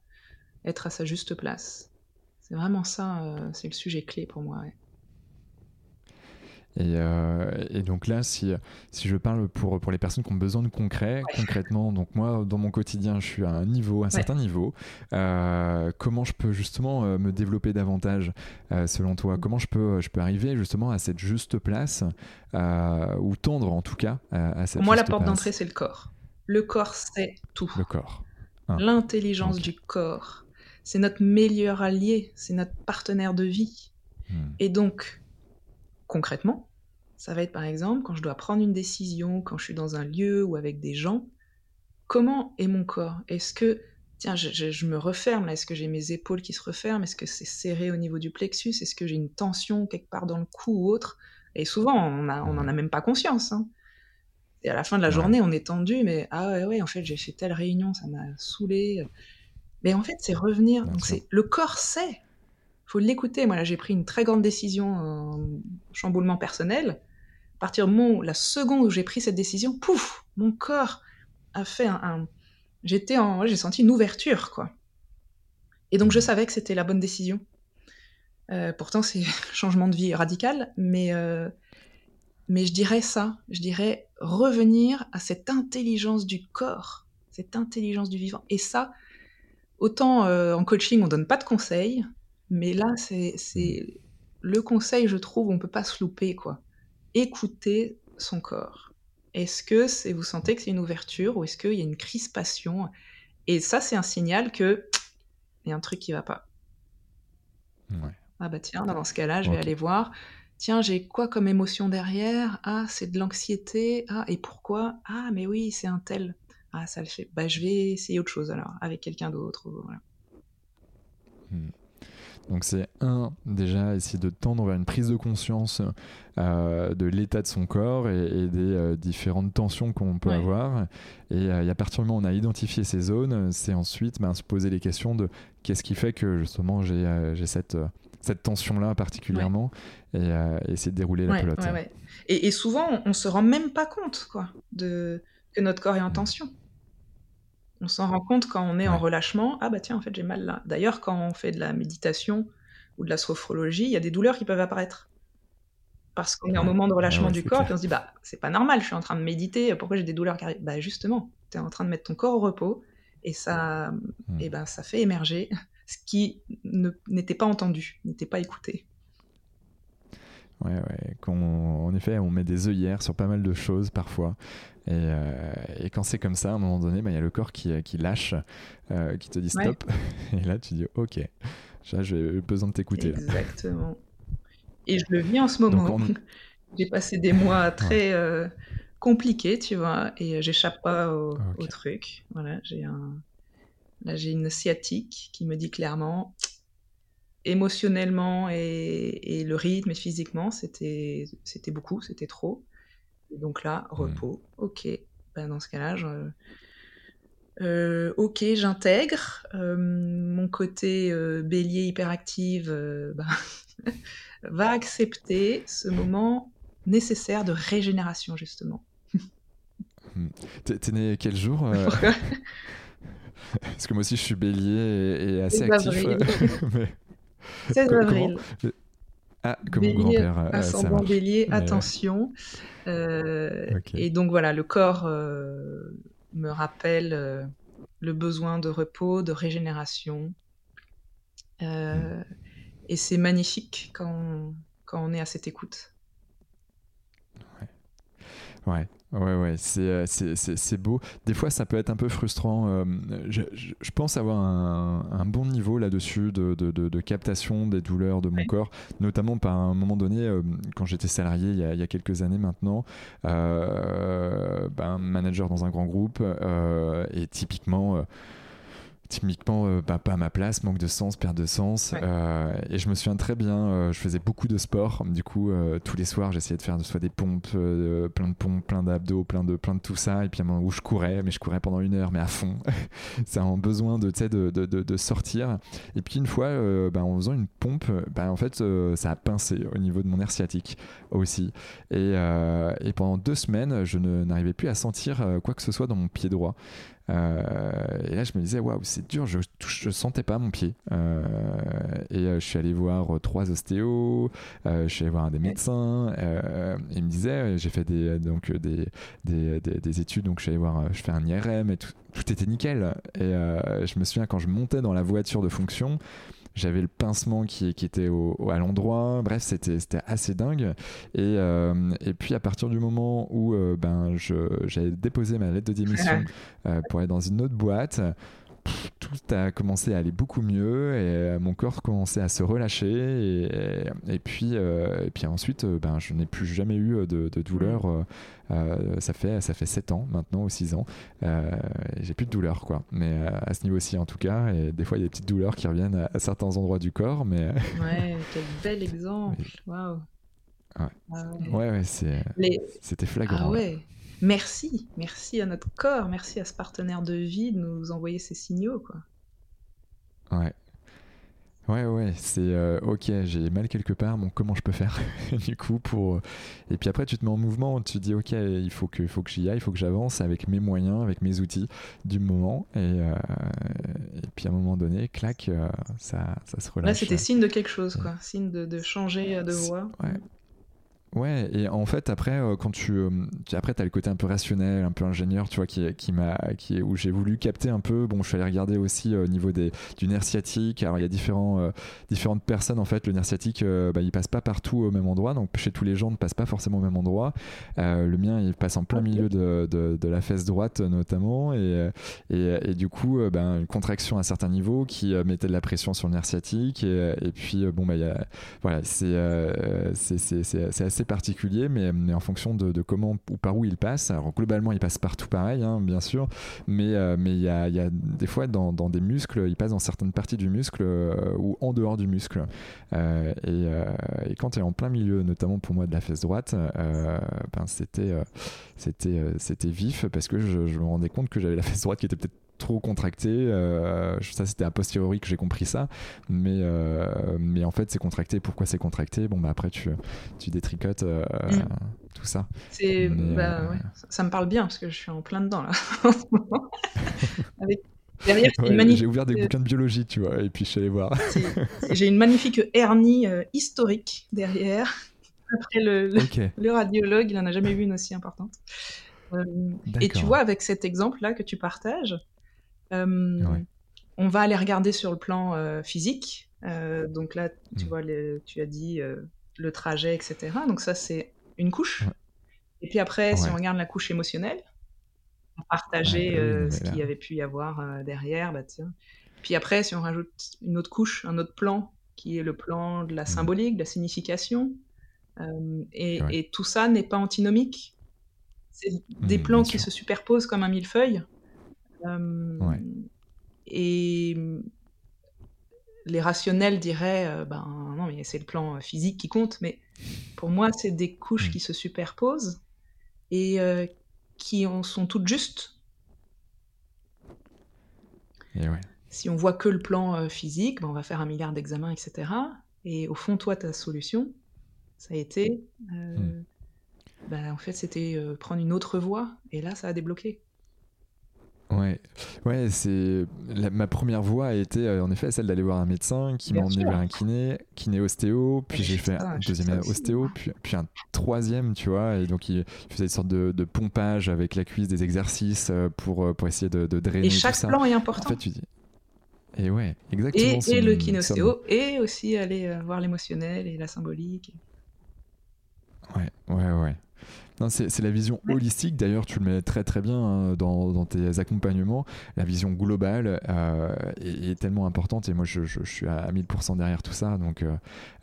être à sa juste place. C'est vraiment ça, euh, c'est le sujet clé pour moi. Euh, et, donc là, si, si je parle pour, pour les personnes qui ont besoin de concret, concrètement, donc moi, dans mon quotidien, je suis à un niveau, un certain niveau. comment je peux justement me développer davantage, selon toi? Comment je peux, je peux arriver justement à cette juste place, ou tendre en tout cas à, cette Moi, la porte d'entrée, c'est le corps. Le corps sait tout. Le corps. Ah. L'intelligence du corps. C'est notre meilleur allié, c'est notre partenaire de vie. Hmm. Et donc, concrètement, ça va être par exemple quand je dois prendre une décision, quand je suis dans un lieu ou avec des gens, comment est mon corps? Est-ce que, tiens, je, me referme là, est-ce que j'ai mes épaules qui se referment? Est-ce que c'est serré au niveau du plexus? Est-ce que j'ai une tension quelque part dans le cou ou autre? Et souvent, on n'en a même pas conscience. Hein. Et à la fin de la journée, on est tendu, mais ah ouais, ouais en fait, j'ai fait telle réunion, ça m'a saoulé. Mais en fait, c'est revenir. Donc, c'est le corps sait. faut l'écouter. Moi, là, j'ai pris une très grande décision, un chamboulement personnel. À partir du moment, la seconde où j'ai pris cette décision, pouf, mon corps a fait un. J'étais en. J'ai senti une ouverture, quoi. Et donc, je savais que c'était la bonne décision. Euh, pourtant, c'est changement de vie radical, mais euh, mais je dirais ça, je dirais revenir à cette intelligence du corps, cette intelligence du vivant. Et ça, autant euh, en coaching, on donne pas de conseils, mais là, c'est le conseil, je trouve, on peut pas se louper, quoi. Écouter son corps. Est-ce que c'est, vous sentez que c'est une ouverture ou est-ce qu'il y a une crispation? Et ça, c'est un signal que il y a un truc qui va pas. Ah bah tiens, dans ce cas-là, je vais aller voir Tiens, j'ai quoi comme émotion derrière? Ah, c'est de l'anxiété. Ah, et pourquoi? Ah, mais oui, c'est un tel. Ah, ça le fait. Bah, je vais essayer autre chose alors, avec quelqu'un d'autre. Hmm. Donc c'est un, déjà, essayer de tendre vers une prise de conscience euh, de l'état de son corps et, des euh, différentes tensions qu'on peut avoir. Et, euh, à partir du moment où on a identifié ces zones, c'est ensuite ben, se poser les questions de qu'est-ce qui fait que justement j'ai cette cette tension-là particulièrement et euh, essayer de dérouler la pelote. Et, et, souvent, on, se rend même pas compte quoi, de, que notre corps est en tension. On s'en rend compte quand on est en relâchement. Ah bah tiens, en fait, j'ai mal là. D'ailleurs, quand on fait de la méditation ou de la sophrologie, il y a des douleurs qui peuvent apparaître. Parce qu'on est en moment de relâchement du corps, et on se dit, bah, c'est pas normal, je suis en train de méditer, pourquoi j'ai des douleurs qui arrivent? Bah, justement, tu es en train de mettre ton corps au repos, et ça, et ben, ça fait émerger ce qui n'était pas entendu, n'était pas écouté. Ouais, ouais. en effet, on met des œillères sur pas mal de choses parfois. Et, euh, quand c'est comme ça, à un moment donné, bah, il y a le corps qui, qui lâche, euh, qui te dit stop. Et là, tu dis ok, j'ai besoin de t'écouter. Exactement. Et je le vis en ce moment. j'ai passé des mois très euh, compliqués, tu vois, et j'échappe pas au, au, truc. Voilà, j'ai un, Là, j'ai une sciatique qui me dit clairement, émotionnellement et, le rythme et physiquement, c'était beaucoup, c'était trop. donc là, hmm. repos. Ok, ben, dans ce cas-là, euh, ok, j'intègre. Euh, mon côté euh, bélier hyperactive ben, va accepter ce moment nécessaire de régénération, justement. Hmm. T'es né quel jour Parce que moi aussi, je suis bélier et, assez actif. mais... 16 avril. Ah, comme mon grand-père. Euh, ascendant bélier, attention. Euh, et donc voilà, le corps euh, me rappelle le besoin de repos, de régénération. Et c'est magnifique quand quand on est à cette écoute. Ouais, ouais, ouais, euh, c'est beau. Des fois, ça peut être un peu frustrant. Euh, je, je, pense avoir un, un bon niveau là-dessus de, de, de, captation des douleurs de mon corps, notamment par un moment donné, euh, quand j'étais salarié il y, a, il y, a, quelques années maintenant, ben, manager dans un grand groupe, et typiquement typiquement euh, bah, pas à ma place, manque de sens, perte de sens. Euh, et je me souviens très bien, euh, je faisais beaucoup de sport. Du coup, tous les soirs, j'essayais de faire soit des pompes, plein de pompes, plein d'abdos, plein de, plein de tout ça. Et puis à un moment où je courais, mais je courais pendant une heure, mais à fond. C'est un besoin de, de, de, de, sortir. Et puis une fois, bah, en faisant une pompe, bah, en fait, ça a pincé au niveau de mon air sciatique aussi. Et, et pendant deux semaines, je n'arrivais plus à sentir quoi que ce soit dans mon pied droit. Euh, et là, je me disais, waouh, c'est dur, je ne sentais pas mon pied. Euh, et euh, je suis allé voir trois ostéos, je suis allé voir un des médecins. il me disait, j'ai fait des, donc, des, des, des, études, donc je suis allé voir, je fais un IRM et tout, tout était nickel. Et je me souviens quand je montais dans la voiture de fonction, j'avais le pincement qui, qui était au, à l'endroit. Bref, c'était assez dingue. Et, et puis à partir du moment où ben, j'avais déposé ma lettre de démission pour aller dans une autre boîte, tout a commencé à aller beaucoup mieux et euh, mon corps commençait à se relâcher et, et, puis euh, et puis ensuite euh, ben je n'ai plus jamais eu de, douleur mm. ça fait ça fait 7 ans maintenant ou 6 ans j'ai plus de douleur quoi. Mais à ce niveau-ci en tout cas et des fois il y a des petites douleurs qui reviennent à, certains endroits du corps mais ouais quel bel exemple. Waouh. ouais. Ah ouais, ouais c'était flagrant. Ah ouais merci, merci à notre corps, merci à ce partenaire de vie de nous envoyer ces signaux, quoi. Ouais. Ouais, ouais, c'est euh, ok, j'ai mal quelque part, bon, comment je peux faire du coup pour. Euh, et puis après, tu te mets en mouvement, tu te dis ok, il faut que, faut que j'y aille, il faut que j'avance avec mes moyens, avec mes outils du moment. Et, euh, et puis à un moment donné, clac, ça, ça se relâche. Là, c'était signe de quelque chose, quoi, signe de, de changer de voie. Ouais. Ouais, et en fait, après, euh, quand tu. Euh, après, tu as le côté un peu rationnel, un peu ingénieur, tu vois, qui, qui m'a. Qui, où j'ai voulu capter un peu. Bon, je suis allé regarder aussi euh, au niveau des, du nerf sciatique. Alors, il y a différents, différentes personnes, en fait. Le nerf sciatique, bah, il passe pas partout au même endroit. Donc, chez tous les gens, ne passe pas forcément au même endroit. le mien, il passe en plein milieu de, de, de la fesse droite, notamment. Et, et, et du coup, ben, une contraction à certains niveaux qui mettait de la pression sur le nerf sciatique. Et, et puis, bon, bah, y a, voilà, c'est c'est assez particulier, mais, en fonction de, comment ou par où il passe. Alors globalement, il passe partout pareil, hein, bien sûr, mais euh, mais il y a, des fois dans, des muscles, il passe dans certaines parties du muscle euh, ou en dehors du muscle. Euh, et, quand tu es en plein milieu, notamment pour moi de la fesse droite, ben c'était vif parce que je, je me rendais compte que j'avais la fesse droite qui était peut-être trop contracté. Euh, ça, c'était a posteriori que j'ai compris ça. Mais, euh, mais en fait, c'est contracté. Pourquoi c'est contracté? Bon, bah après, tu, tu détricotes euh, mm. tout ça. C'est, bah, ouais. ça, me parle bien parce que je suis en plein dedans là. Derrière, J'ai ouvert des bouquins de biologie, tu vois, et puis je suis allé voir. J'ai une magnifique hernie historique derrière. Après, le, le, radiologue, il n'en a jamais vu une aussi importante. et tu vois, avec cet exemple-là que tu partages, euh, on va aller regarder sur le plan euh, physique. Euh, donc là, tu mm. vois, tu as dit le trajet, etc. Donc ça, c'est une couche. Et puis après, si on regarde la couche émotionnelle, partager ce qu'il y avait pu y avoir derrière, bah tiens. Puis après, si on rajoute une autre couche, un autre plan, qui est le plan de la mm. symbolique, de la signification, et, tout ça n'est pas antinomique. C'est des mm, plans qui se superposent comme un millefeuille, et les rationnels diraient, ben non, mais c'est le plan physique qui compte, mais pour moi, c'est des couches mmh. qui se superposent et qui en sont toutes justes. Si on voit que le plan physique, ben on va faire un milliard d'examens, etc. Et au fond, toi, ta solution, ça a été, mmh. ben, en fait, c'était prendre une autre voie, et là, ça a débloqué. Ouais, ouais, c'est ma première voie a été euh, en effet celle d'aller voir un médecin qui m'a emmené vers un kiné, kiné ostéo, puis j'ai fait un deuxième ostéo, puis, puis, un troisième, tu vois, et donc il faisait une sorte de, pompage avec la cuisse, des exercices euh, pour, euh, pour essayer de, de drainer. Et chaque plan est important. En fait, tu dis. Et ouais, exactement. Et, et le kiné ostéo, et aussi aller voir l'émotionnel et la symbolique. Ouais, ouais, ouais. C'est la vision holistique, d'ailleurs tu le mets très très bien hein, dans, tes accompagnements. La vision globale euh, est, tellement importante et moi je, suis à 1000% derrière tout ça. Donc euh,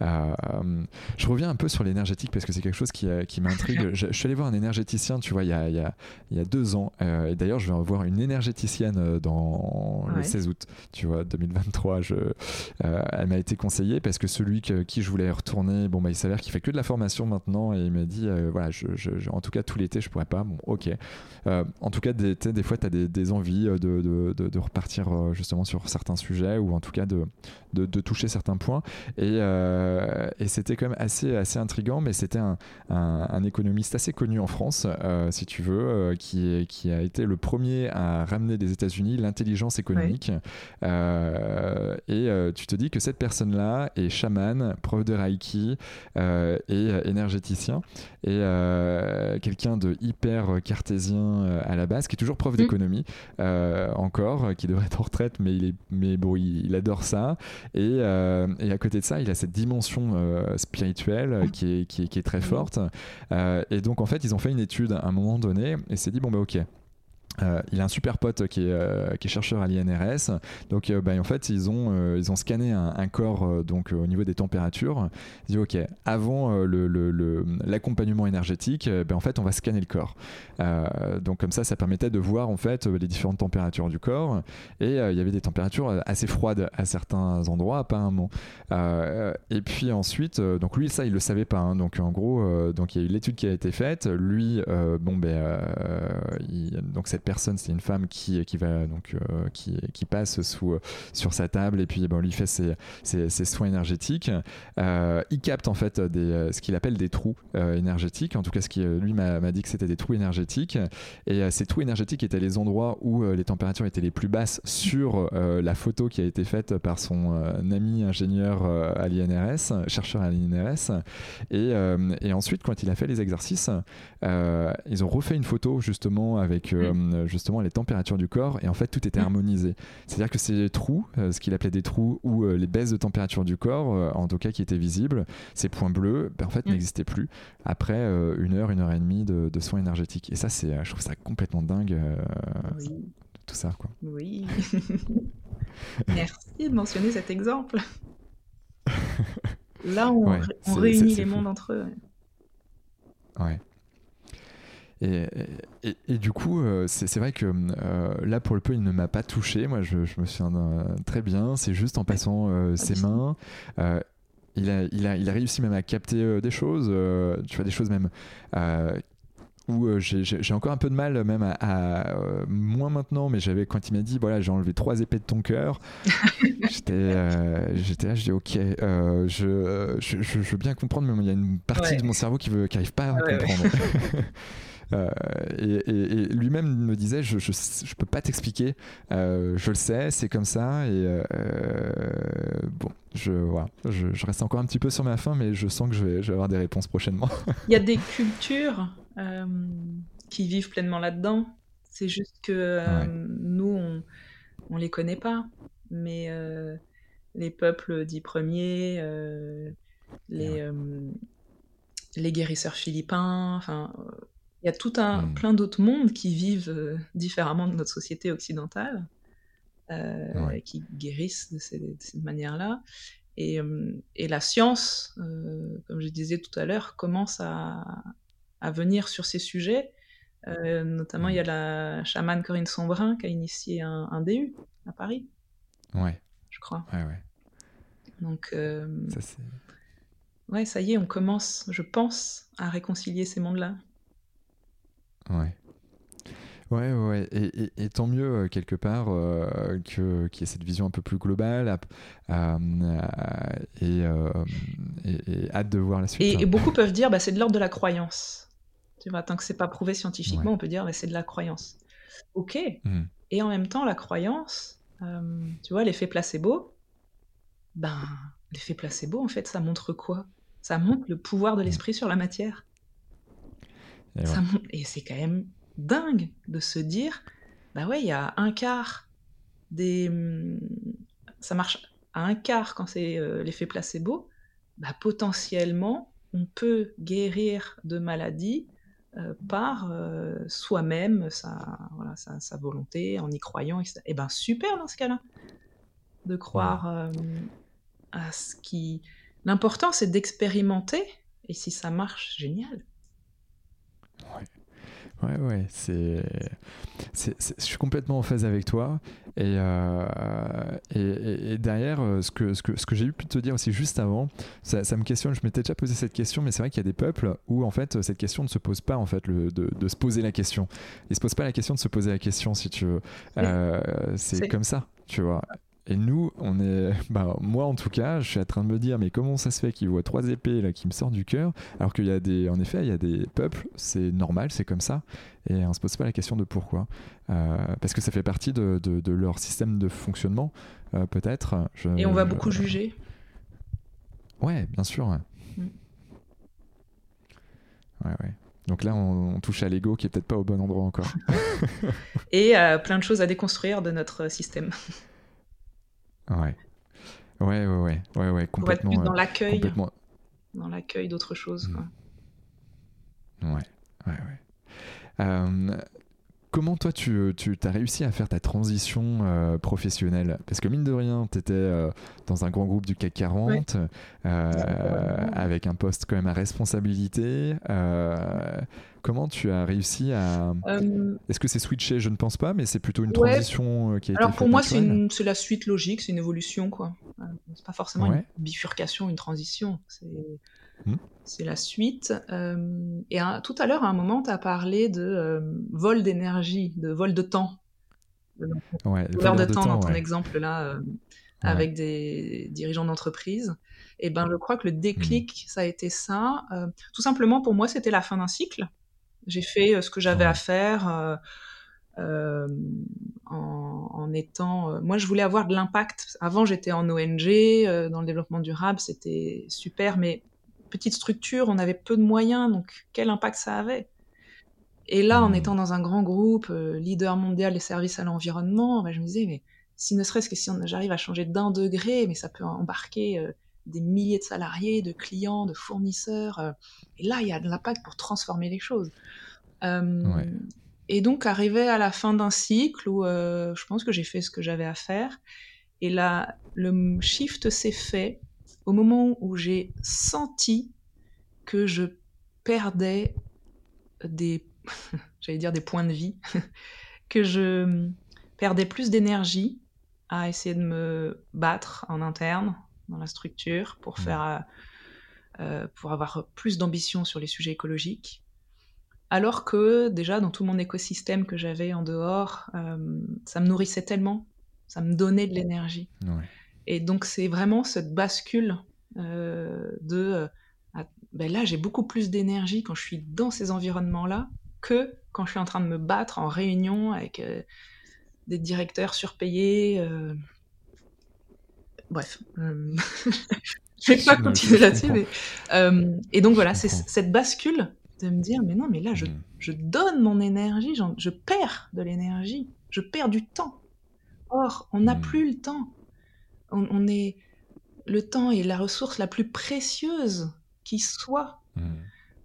euh, je reviens un peu sur l'énergétique parce que c'est quelque chose qui, qui m'intrigue. Je, suis allé voir un énergéticien, tu vois, il y a, il y a, il y a deux ans. et d'ailleurs je vais voir une énergéticienne dans le 16 août, tu vois, 2023. Je, elle m'a été conseillée parce que celui qui je voulais retourner, bon bah il s'avère qu'il fait que de la formation maintenant et il m'a dit voilà je en tout cas tout l'été je pourrais pas. Bon ok. Euh, en tout cas des, fois tu as des, envies euh, de, de, repartir euh, justement sur certains sujets ou en tout cas de, de, toucher certains points et, et c'était quand même assez, assez intriguant mais c'était un, un, économiste assez connu en France si tu veux qui, qui a été le premier à ramener des États-Unis l'intelligence économique et tu te dis que cette personne là est chaman prof de Reiki et énergéticien et quelqu'un de hyper cartésien à la base, qui est toujours prof mm. d'économie encore, qui devrait être en retraite, mais il est, mais bon, il, adore ça. Et, et, à côté de ça, il a cette dimension spirituelle qui est, qui est, qui est très forte. et donc en fait, ils ont fait une étude à un moment donné et s'est dit bon bah ok euh, il a un super pote qui est, euh, chercheur à l'INRS. Donc, euh, bah, en fait, ils ont, ils ont scanné un, corps donc, au niveau des températures. Ils disent OK, avant l'accompagnement énergétique, bah, en fait, on va scanner le corps. donc, comme ça, ça permettait de voir en fait les différentes températures du corps. Et il y avait des températures assez froides à certains endroits, apparemment. et puis ensuite, donc lui, ça, il le savait pas. Hein. donc, en gros, donc il y a eu l'étude qui a été faite. Lui, bon, ben, donc cette personne, c'est une femme qui, qui va donc euh, qui, qui, passe sous sur sa table et puis bon, on lui fait ses, ses, soins énergétiques. Euh, il capte en fait des, ce qu'il appelle des trous euh, énergétiques. En tout cas, ce qui lui m'a dit que c'était des trous énergétiques. Et ces trous énergétiques étaient les endroits où les températures étaient les plus basses sur la photo qui a été faite par son ami ingénieur à l'INRS, chercheur à l'INRS. Et, et, ensuite, quand il a fait les exercices, ils ont refait une photo justement avec euh, justement les températures du corps et en fait tout était mm. harmonisé. C'est-à-dire que ces trous, euh, ce qu'il appelait des trous ou euh, les baisses de température du corps, en tout cas qui étaient visibles, ces points bleus, ben, en fait mm. n'existaient plus après une heure, une heure et demie de, soins énergétiques. Et ça, c'est, je trouve ça complètement dingue. Tout ça, quoi. Oui. Merci de mentionner cet exemple. Là, on, on réunit les mondes entre eux. Ouais. Et, et, du coup, euh, c'est vrai que euh, là, pour le peu, il ne m'a pas touché. Moi, je, me souviens très bien. C'est juste en passant euh, ses mains. il, a, il, a, il a réussi même à capter des choses, tu vois, des choses même où j'ai encore un peu de mal même à, moins maintenant mais j'avais quand il m'a dit voilà j'ai enlevé trois épées de ton cœur j'étais j'étais là je dis ok je, je, je, veux bien comprendre mais il y a une partie de mon cerveau qui veut qui arrive pas à comprendre Euh, et, lui-même me disait je, je, peux pas t'expliquer, euh, je le sais, c'est comme ça. Et euh, bon, je, voilà, je, reste encore un petit peu sur ma faim, mais je sens que je vais, je vais avoir des réponses prochainement. Il y a des cultures qui vivent pleinement là-dedans. C'est juste que nous, on, on les connaît pas. Mais les peuples dits premiers, les, les guérisseurs philippins, enfin, il y a tout un hmm. plein d'autres mondes qui vivent euh, différemment de notre société occidentale, euh, qui guérissent de, cette manière-là. Et, euh, et, la science, comme je disais tout à l'heure, commence à, à, venir sur ces sujets. notamment, il y a la chamane Corinne Sombrin qui a initié un, un DU à Paris. Ouais. Je crois. Ouais, ouais. Donc, ça, ouais, ça y est, on commence, je pense, à réconcilier ces mondes-là. Ouais. Ouais, ouais, et, et, tant mieux euh, quelque part euh, que qu'il y ait cette vision un peu plus globale euh, et, et, hâte de voir la suite. Et, beaucoup peuvent dire, bah, c'est de l'ordre de la croyance. Tu vois, tant que c'est pas prouvé scientifiquement, on peut dire, bah, c'est de la croyance. Ok. Mmh. Et en même temps, la croyance, tu vois, l'effet placebo, ben, l'effet placebo, en fait, ça montre quoi? Ça montre le pouvoir de mmh. l'esprit sur la matière. Et, c'est quand même dingue de se dire, bah ouais, il y a un quart des... Hum, ça marche à un quart quand c'est euh, l'effet placebo, bah potentiellement, on peut guérir de maladies euh, par euh, soi-même, sa, voilà, sa, volonté, en y croyant. Et, et ben super dans ce cas-là, de croire à ce qui... L'important, c'est d'expérimenter, et si ça marche, génial. Ouais, ouais, c'est, je suis complètement en phase avec toi. Et, euh, et, derrière, euh, ce que, ce que, ce que j'ai eu pu te dire aussi juste avant, ça, me questionne. Je m'étais déjà posé cette question, mais c'est vrai qu'il y a des peuples où en fait cette question ne se pose pas en fait le, de, de, se poser la question. Ils se posent pas la question de se poser la question, si tu veux. Euh, c'est comme ça, tu vois. Et nous, on est, bah, moi en tout cas, je suis en train de me dire, mais comment ça se fait qu'il voit trois épées là qui me sortent du cœur, alors qu'il y a des, en effet, il y a des peuples, c'est normal, c'est comme ça, et on se pose pas la question de pourquoi, euh, parce que ça fait partie de, de, leur système de fonctionnement, euh, peut-être. Et on va beaucoup juger. Ouais, bien sûr. Mm. Ouais, ouais. Donc là, on, touche à l'ego qui est peut-être pas au bon endroit encore. Et plein de choses à déconstruire de notre système. Ouais. Ouais, ouais, ouais, ouais, ouais complètement. Pour être plus dans l'accueil, dans l'accueil d'autres choses. Quoi. Ouais, ouais, ouais. Comment toi, tu, tu as réussi à faire ta transition euh, professionnelle? Parce que mine de rien, tu étais euh, dans un grand groupe du CAC 40, euh, avec un poste quand même à responsabilité. comment tu as réussi à... Est-ce que c'est switché? Je ne pense pas, mais c'est plutôt une transition qui a Alors été pour moi, c'est la suite logique, c'est une évolution. quoi. C'est pas forcément une bifurcation, une transition. C'est Hmm. C'est la suite. Euh, et tout à l'heure, à un moment, tu as parlé de euh, vol d'énergie, de vol de temps. Ouais, vol de, temps, dans ton exemple là, euh, avec des dirigeants d'entreprise. Et ben, je crois que le déclic, hmm. ça a été ça. tout simplement, pour moi, c'était la fin d'un cycle. J'ai fait ce que j'avais à faire. en, en, étant. moi, je voulais avoir de l'impact. Avant, j'étais en ONG, dans le développement durable, c'était super, mais petite structure, on avait peu de moyens, donc quel impact ça avait? Et là, en hmm. étant dans un grand groupe, euh, leader mondial des services à l'environnement, bah, je me disais, mais si ne serait-ce que si j'arrive à changer d'un degré, mais ça peut embarquer euh, des milliers de salariés, de clients, de fournisseurs. Euh, et là, il y a de l'impact pour transformer les choses. Et donc, arrivé à la fin d'un cycle où je pense que j'ai fait ce que j'avais à faire, et là, le shift s'est fait au moment où j'ai senti que je perdais des, j'allais dire des points de vie, que je perdais plus d'énergie à essayer de me battre en interne dans la structure pour mmh. faire, euh, euh, pour avoir plus d'ambition sur les sujets écologiques. Alors que déjà dans tout mon écosystème que j'avais en dehors, euh, ça me nourrissait tellement, ça me donnait de l'énergie. Et donc c'est vraiment cette bascule euh, de euh, ben là j'ai beaucoup plus d'énergie quand je suis dans ces environnements-là que quand je suis en train de me battre en réunion avec euh, des directeurs surpayés. Bref, je vais pas continuer là-dessus. Mais... et donc voilà, c'est cette bascule de me dire mais non, mais là je, mm. je donne mon énergie, je perds de l'énergie, je perds du temps. Or, on n'a mm. plus le temps. On, est, le temps est la ressource la plus précieuse qui soit. Hmm.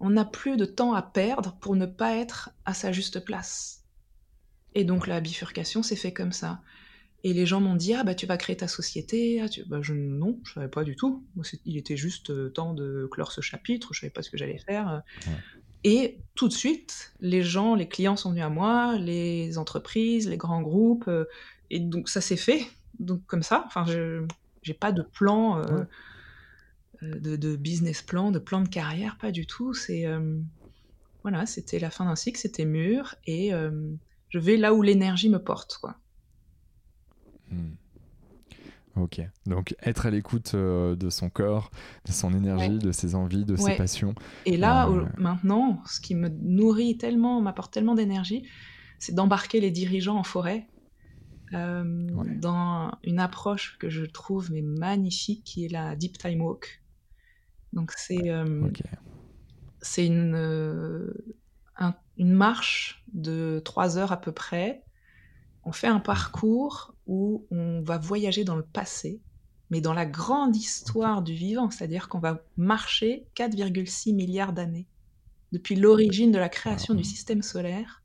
On n'a plus de temps à perdre pour ne pas être à sa juste place. Et donc la bifurcation s'est fait comme ça. Et les gens m'ont dit ah bah tu vas créer ta société. Ah, bah, je, non, je savais pas du tout. Il était juste euh, temps de clore ce chapitre. Je savais pas ce que j'allais faire. Et tout de suite, les gens, les clients sont venus à moi, les entreprises, les grands groupes. Euh, et donc ça s'est fait. Donc comme ça. Enfin, je, j'ai pas de plan, euh, euh, de, business plan, de plan de carrière, pas du tout. C'est euh, voilà, c'était la fin d'un cycle, c'était mûr et je vais là où l'énergie me porte, quoi. Hmm. Ok, donc être à l'écoute de son corps, de son énergie, de ses envies, de ses passions. Et là, maintenant, ce qui me nourrit tellement, m'apporte tellement d'énergie, c'est d'embarquer les dirigeants en forêt euh, dans une approche que je trouve mais magnifique, qui est la Deep Time Walk. Donc c'est euh, c'est une, euh, une marche de trois heures à peu près. On fait un parcours où on va voyager dans le passé, mais dans la grande histoire du vivant, c'est-à-dire qu'on va marcher 4,6 milliards d'années depuis l'origine de la création du système solaire,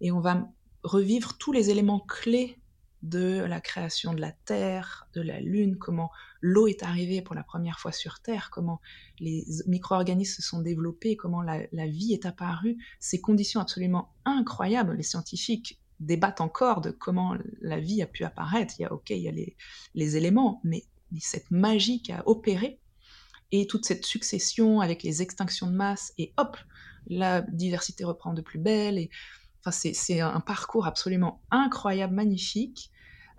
et on va revivre tous les éléments clés de la création de la Terre, de la Lune, comment l'eau est arrivée pour la première fois sur Terre, comment les micro-organismes se sont développés, comment la, vie est apparue, ces conditions absolument incroyables. Les scientifiques débattent encore de comment la vie a pu apparaître. Il y a, ok, il y a les, éléments, mais, cette magie qui a opéré, et toute cette succession avec les extinctions de masse, et hop, la diversité reprend de plus belle, et Enfin, c'est un parcours absolument incroyable, magnifique,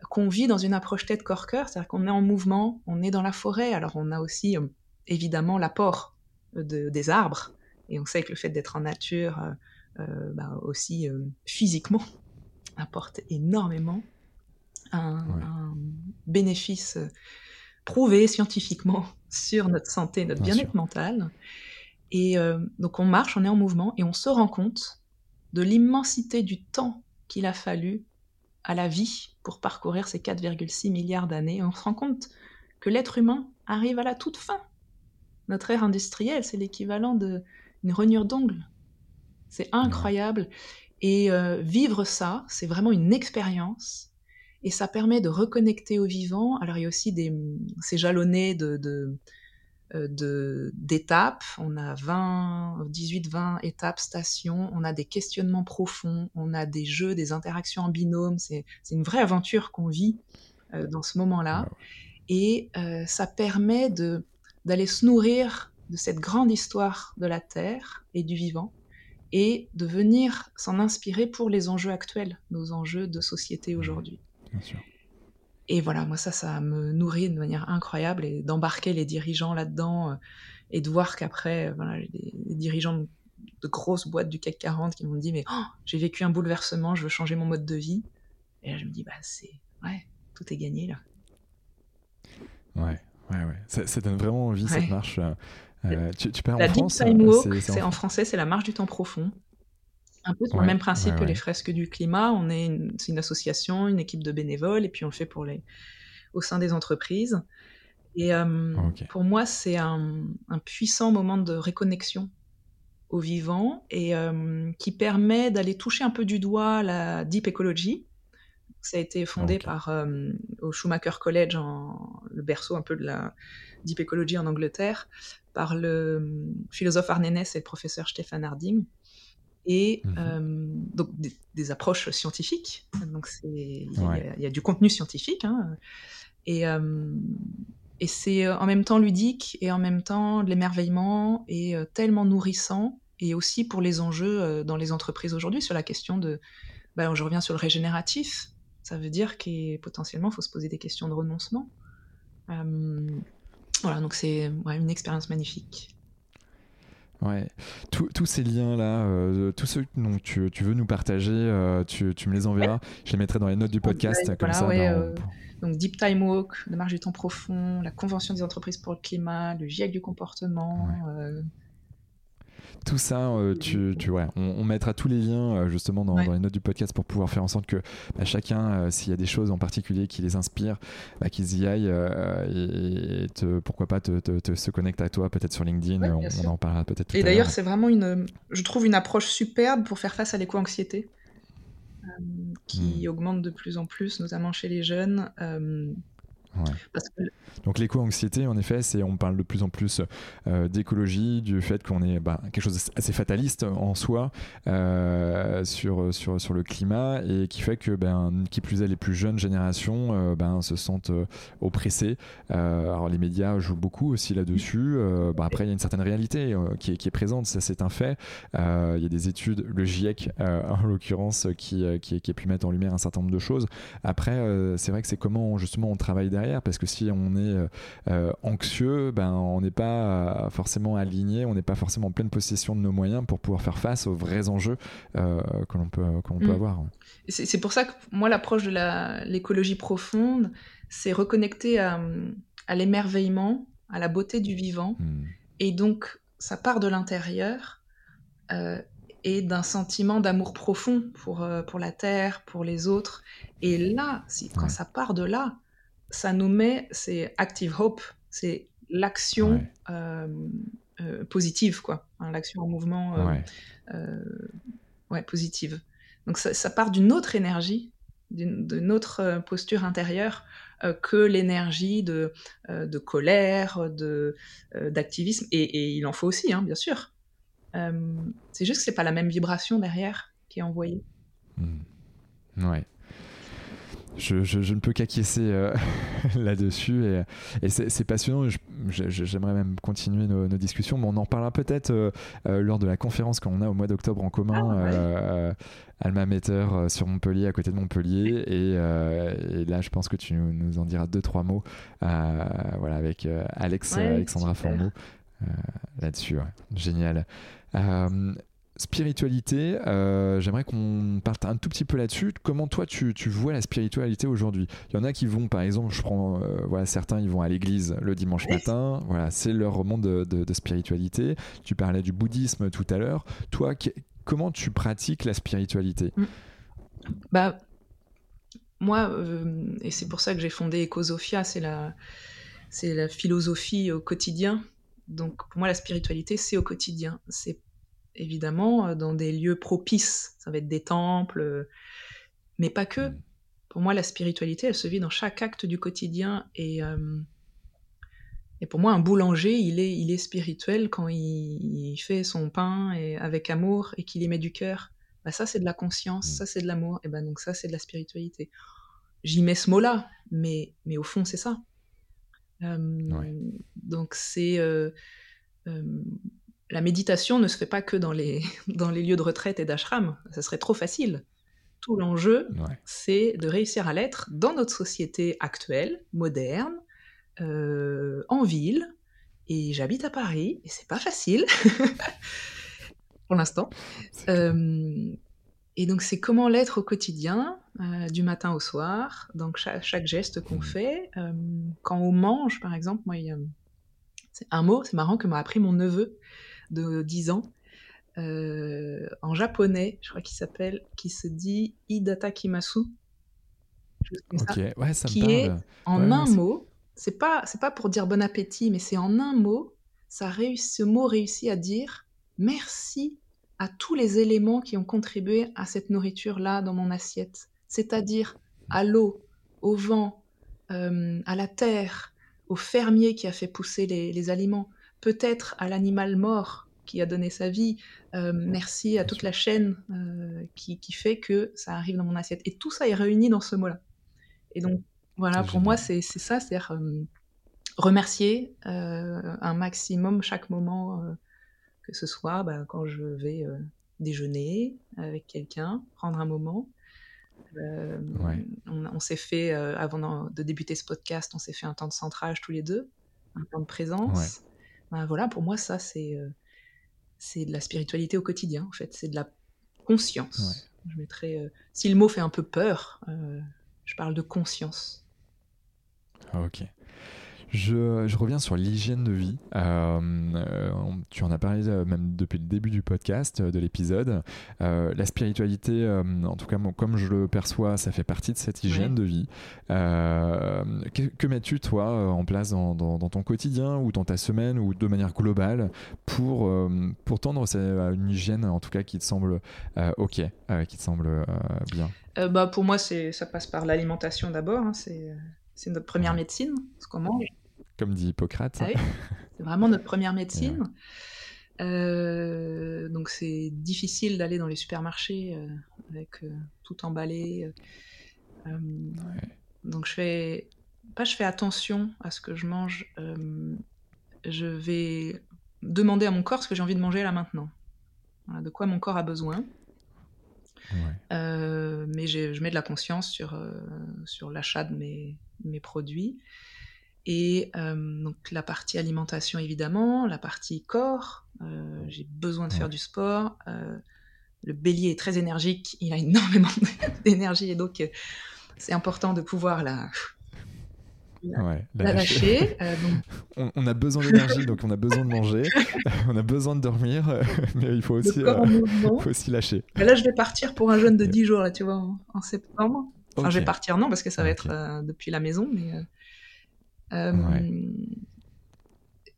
qu'on vit dans une approche tête corps cœur, c'est-à-dire qu'on est en mouvement, on est dans la forêt, alors on a aussi euh, évidemment l'apport des arbres, et on sait que le fait d'être en nature euh, euh, bah, aussi physiquement apporte énormément un, bénéfice prouvé scientifiquement sur notre santé, notre bien-être mental. Et donc on marche, on est en mouvement et on se rend compte de l'immensité du temps qu'il a fallu à la vie pour parcourir ces 4,6 milliards d'années. On se rend compte que l'être humain arrive à la toute fin. Notre ère industrielle, c'est l'équivalent d'une rognure d'ongle. C'est incroyable. Et euh, vivre ça, c'est vraiment une expérience. Et ça permet de reconnecter au vivant. Alors il y a aussi des, c'est jalonné de, de d'étapes. On a 20, 18, 20 étapes, stations. On a des questionnements profonds. On a des jeux, des interactions en binôme. C'est une vraie aventure qu'on vit euh, dans ce moment-là. Et euh, ça permet d'aller se nourrir de cette grande histoire de la Terre et du vivant et de venir s'en inspirer pour les enjeux actuels, nos enjeux de société aujourd'hui. Bien sûr. Et voilà, moi ça, ça me nourrit de manière incroyable et d'embarquer les dirigeants là-dedans euh, et de voir qu'après, euh, voilà, les, dirigeants de, grosses boîtes du CAC 40 qui m'ont dit mais oh, j'ai vécu un bouleversement, je veux changer mon mode de vie. Et là je me dis bah c'est ouais, tout est gagné là. Ouais, ouais, ouais. Ça, donne vraiment envie cette marche. Euh, tu, tu la en Walk, c'est en français, c'est la marche du temps profond un peu sur le même principe que les fresques du climat. On est une, une, association, une équipe de bénévoles, et puis on le fait pour les, au sein des entreprises. Et euh, pour moi, c'est un, puissant moment de réconnexion au vivant et euh, qui permet d'aller toucher un peu du doigt la deep ecology. Ça a été fondé par euh, au Schumacher College, en, le berceau un peu de la deep ecology en Angleterre, par le philosophe arnénès et le professeur Stefan Harding et mmh euh, donc des, approches scientifiques. Donc il y, a du contenu scientifique. Hein, et, euh, et c'est euh, en même temps ludique et en même temps de l'émerveillement et tellement nourrissant. Et aussi pour les enjeux dans les entreprises aujourd'hui sur la question de. Ben, je reviens sur le régénératif. Ça veut dire qu'il potentiellement, il faut se poser des questions de renoncement. voilà, donc c'est une expérience magnifique. Ouais, tous ces liens-là, euh, tous ceux dont tu, veux nous partager, euh, tu, me les enverras. Je les mettrai dans les notes du podcast. comme ça, ben, euh, Donc Deep Time Walk, la marge du temps profond, la Convention des entreprises pour le climat, le GIEC du comportement tout ça, euh, tu, tu ouais, on, mettra tous les liens euh, justement dans, les notes du podcast pour pouvoir faire en sorte que bah, chacun, euh, s'il y a des choses en particulier qui les inspirent, bah, qu'ils y aillent et, pourquoi pas te, se connecter à toi peut-être sur LinkedIn. on, en parlera peut-être. Et d'ailleurs, c'est vraiment une, je trouve une approche superbe pour faire face à l'éco-anxiété. qui hmm. augmente de plus en plus, notamment chez les jeunes. Donc l'éco-anxiété, en effet, c'est on parle de plus en plus euh, d'écologie, du fait qu'on est bah, quelque chose assez fataliste en soi euh, sur, sur, sur le climat et qui fait que ben, qui plus est les plus jeunes générations euh, ben, se sentent oppressées. alors les médias jouent beaucoup aussi là-dessus. Bah, après, il y a une certaine réalité qui est, qui, est, présente, ça c'est un fait. Il y a des études, le GIEC en l'occurrence, qui, qui, qui, a pu mettre en lumière un certain nombre de choses. Après, c'est vrai que c'est comment justement on travaille derrière parce que si on est euh, euh, anxieux, ben, on n'est pas forcément aligné, on n'est pas forcément en pleine possession de nos moyens pour pouvoir faire face aux vrais enjeux euh, que l'on peut, peut mm. avoir. C'est pour ça que moi, l'approche de l'écologie profonde, c'est reconnecter à, l'émerveillement, à la beauté du vivant. Mm. Et donc, ça part de l'intérieur et d'un sentiment d'amour profond pour, pour la terre, pour les autres. Et là, si, quand ça part de là, ça nous met, c'est active hope, c'est l'action euh, euh, positive, quoi. Hein, l'action en mouvement euh, ouais. positive. Donc ça, part d'une autre énergie, d'une autre posture intérieure que l'énergie de, de colère, de, d'activisme. Et, il en faut aussi, hein, bien sûr. c'est juste que c'est pas la même vibration derrière qui est envoyée. Mmh. Ouais je, ne peux qu'acquiescer euh, là-dessus et, c'est passionnant. J'aimerais même continuer nos, discussions, mais on en parlera peut-être euh, euh, lors de la conférence qu'on a au mois d'octobre en commun. Ah, Alma Mater sur Montpellier, à côté de Montpellier. Et, là, je pense que tu nous en diras deux, trois mots voilà, avec Alex, Alexandra Formeau là-dessus. Génial. Spiritualité, euh, j'aimerais qu'on parte un tout petit peu là-dessus. Comment toi tu, tu, vois la spiritualité aujourd'hui? Il y en a qui vont, par exemple, je prends, euh, voilà, certains ils vont à l'église le dimanche matin. Voilà, c'est leur monde de, de, spiritualité. Tu parlais du bouddhisme tout à l'heure. Toi, comment tu pratiques la spiritualité? Mm. Bah, moi, euh, et c'est pour ça que j'ai fondé Ecosophia, c'est la, c'est la philosophie au quotidien. Donc pour moi, la spiritualité, c'est au quotidien. C'est évidemment euh, dans des lieux propices. Ça va être des temples, euh, mais pas que. Mm. Pour moi, la spiritualité, elle se vit dans chaque acte du quotidien. Et, euh, et pour moi, un boulanger, il est, il est spirituel quand il, fait son pain et, avec amour et qu'il y met du cœur. Bah, ça, c'est de la conscience, mm. ça, c'est de l'amour. Et ben donc ça, c'est de la spiritualité. J'y mets ce mot-là, mais, mais au fond, c'est ça. Donc c'est la méditation ne se fait pas que dans les, dans les lieux de retraite et d'ashram. Ça serait trop facile. Tout l'enjeu, c'est de réussir à l'être dans notre société actuelle, moderne, euh, en ville. Et j'habite à Paris, et c'est pas facile, pour l'instant. Euh, et donc, c'est comment l'être au quotidien, euh, du matin au soir, donc chaque, geste qu'on mmh. fait. quand on mange, par exemple, moi, c'est un mot, c'est marrant, que m'a appris mon neveu de 10 ans, euh, en japonais, je crois qu'il s'appelle, qui se dit Idata Kimasu. qui est en un mot, c'est pas, c'est pas pour dire bon appétit, mais c'est en un mot, ça réussit, ce mot réussit à dire merci à tous les éléments qui ont contribué à cette nourriture-là dans mon assiette, c'est-à-dire à l'eau, au vent, euh, à la terre, au fermier qui a fait pousser les aliments, peut-être à l'animal mort qui a donné sa vie, euh, merci à toute la chaîne euh, qui, fait que ça arrive dans mon assiette. Et tout ça est réuni dans ce mot-là. Et donc, voilà, pour moi, c'est ça, c'est-à-dire euh, remercier un maximum chaque moment, que ce soit bah, quand je vais déjeuner avec quelqu'un, prendre un moment. On, s'est fait, avant de débuter ce podcast, on s'est fait un temps de centrage tous les deux, un temps de présence. Ben voilà, pour moi, ça, c'est c'est de la spiritualité au quotidien, en fait. C'est de la conscience. Je mettrais, euh, si le mot fait un peu peur, euh, je parle de conscience. Ah, ok. Je, reviens sur l'hygiène de vie. Euh, euh, tu en as parlé euh, même depuis le début du podcast, de l'épisode. la spiritualité, en tout cas, comme je le perçois, ça fait partie de cette hygiène de vie. que, mets-tu, toi, en place dans, ton quotidien ou dans ta semaine ou de manière globale pour, pour tendre à une hygiène, en tout cas, qui te semble OK, qui te semble bien? Bah, Pour moi, ça passe par l'alimentation d'abord. Hein, c'est c'est notre première médecine, ce qu'on mange. Comme dit Hippocrate. Ah c'est vraiment notre première médecine. Euh, donc c'est difficile d'aller dans les supermarchés euh, avec euh, tout emballé. Donc je fais pas je fais attention à ce que je mange. je vais demander à mon corps ce que j'ai envie de manger là maintenant. de quoi mon corps a besoin. mais je mets de la conscience sur, sur l'achat de mes, mes produits. Et euh, donc la partie alimentation évidemment, la partie corps, euh, j'ai besoin de faire du sport. Euh, le bélier est très énergique, il a énormément d'énergie et donc c'est important de pouvoir la, lâcher. on, a besoin d'énergie, donc on a besoin de manger, on a besoin de dormir, mais il faut aussi, faut aussi lâcher. là, je vais partir pour un jeûne de 10 jours, là, tu vois, en, septembre. Enfin, je vais partir, non, parce que ça va être depuis la maison, mais euh,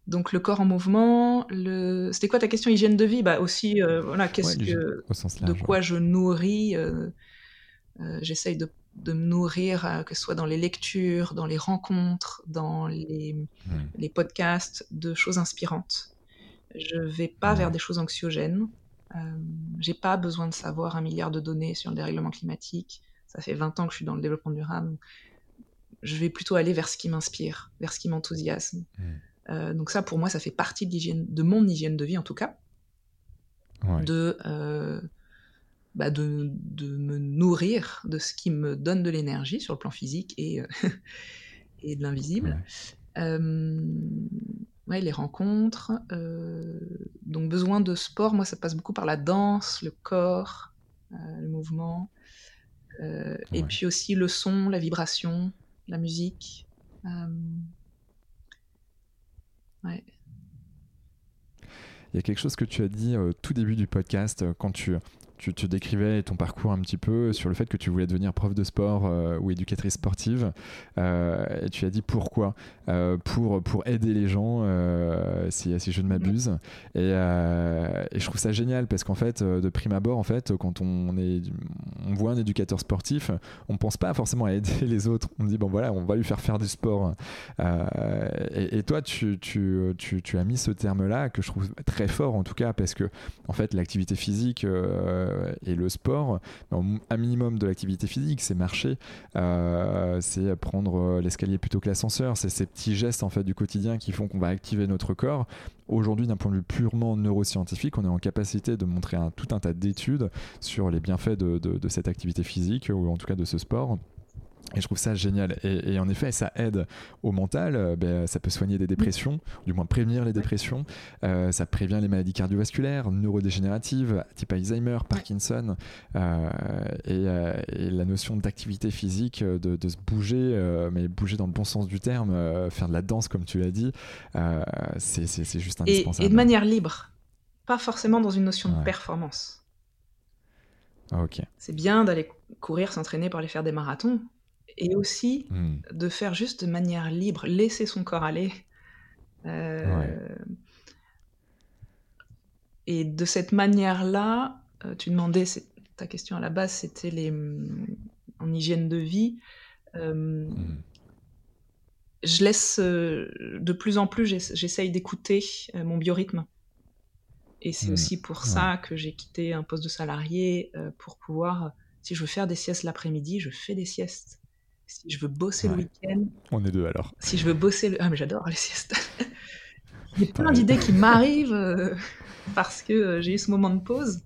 donc le corps en mouvement, le... c'était quoi ta question hygiène de vie? Bah aussi, euh, voilà, qu'est-ce que, de quoi je nourris euh, J'essaye de, de, me nourrir, que ce soit dans les lectures, dans les rencontres, dans les, hmm. les podcasts, de choses inspirantes. Je vais pas vers des choses anxiogènes. J'ai pas besoin de savoir un milliard de données sur le dérèglement climatique. Ça fait 20 ans que je suis dans le développement durable je vais plutôt aller vers ce qui m'inspire, vers ce qui m'enthousiasme. Hmm. Euh, donc ça, pour moi, ça fait partie de, de mon hygiène de vie, en tout cas. De, euh, bah de, de, me nourrir de ce qui me donne de l'énergie sur le plan physique et, euh, et de l'invisible. ouais, les rencontres. donc besoin de sport, moi ça passe beaucoup par la danse, le corps, le mouvement. Et puis aussi le son, la vibration, la musique. ouais. Il y a quelque chose que tu as dit au tout début du podcast quand tu tu, te décrivais ton parcours un petit peu sur le fait que tu voulais devenir prof de sport euh, ou éducatrice sportive. Euh, et tu as dit pourquoi? Euh, pour, pour aider les gens, si, si je ne m'abuse. Et, je trouve ça génial parce qu'en fait, de prime abord, en fait, quand on, est, on voit un éducateur sportif, on ne pense pas forcément à aider les autres. On dit, bon voilà, on va lui faire faire du sport. Et, et, toi, tu, tu, tu, tu, as mis ce terme-là que je trouve très fort en tout cas parce que, en fait, l'activité physique euh, et le sport, un minimum de l'activité physique, c'est marcher, euh, c'est prendre euh, l'escalier plutôt que l'ascenseur, c'est ces petits gestes en fait du quotidien qui font qu'on va activer notre corps. Aujourd'hui, d'un point de vue purement neuroscientifique, on est en capacité de montrer tout un tas d'études sur les bienfaits de cette activité physique ou en tout cas de ce sport. Et je trouve ça génial. Et, en effet, ça aide au mental. Euh, ben, ça peut soigner des dépressions, du moins prévenir les dépressions. Euh, ça prévient les maladies cardiovasculaires, neurodégénératives, type Alzheimer, Parkinson. Euh, et, la notion d'activité physique, de, se bouger, mais bouger dans le bon sens du terme, faire de la danse, comme tu l'as dit, c'est juste indispensable. Et, de manière libre, pas forcément dans une notion de performance. Ah, c'est bien d'aller courir, s'entraîner pour aller faire des marathons, et aussi mmh. de faire juste de manière libre, laisser son corps aller. Euh, et de cette manière-là, euh, tu demandais, ta question à la base, c'était les mmh, en hygiène de vie. Euh, mmh. Je laisse de plus en plus, j'essaye d'écouter mon biorhythme. Et c'est aussi pour ça que j'ai quitté un poste de salarié pour pouvoir, si je veux faire des siestes l'après-midi, je fais des siestes si je veux bosser le week-end. On est deux alors. Si je veux bosser le. Ah, mais j'adore les siestes. Il y a plein d'idées qui m'arrivent euh, parce que euh, j'ai eu ce moment de pause.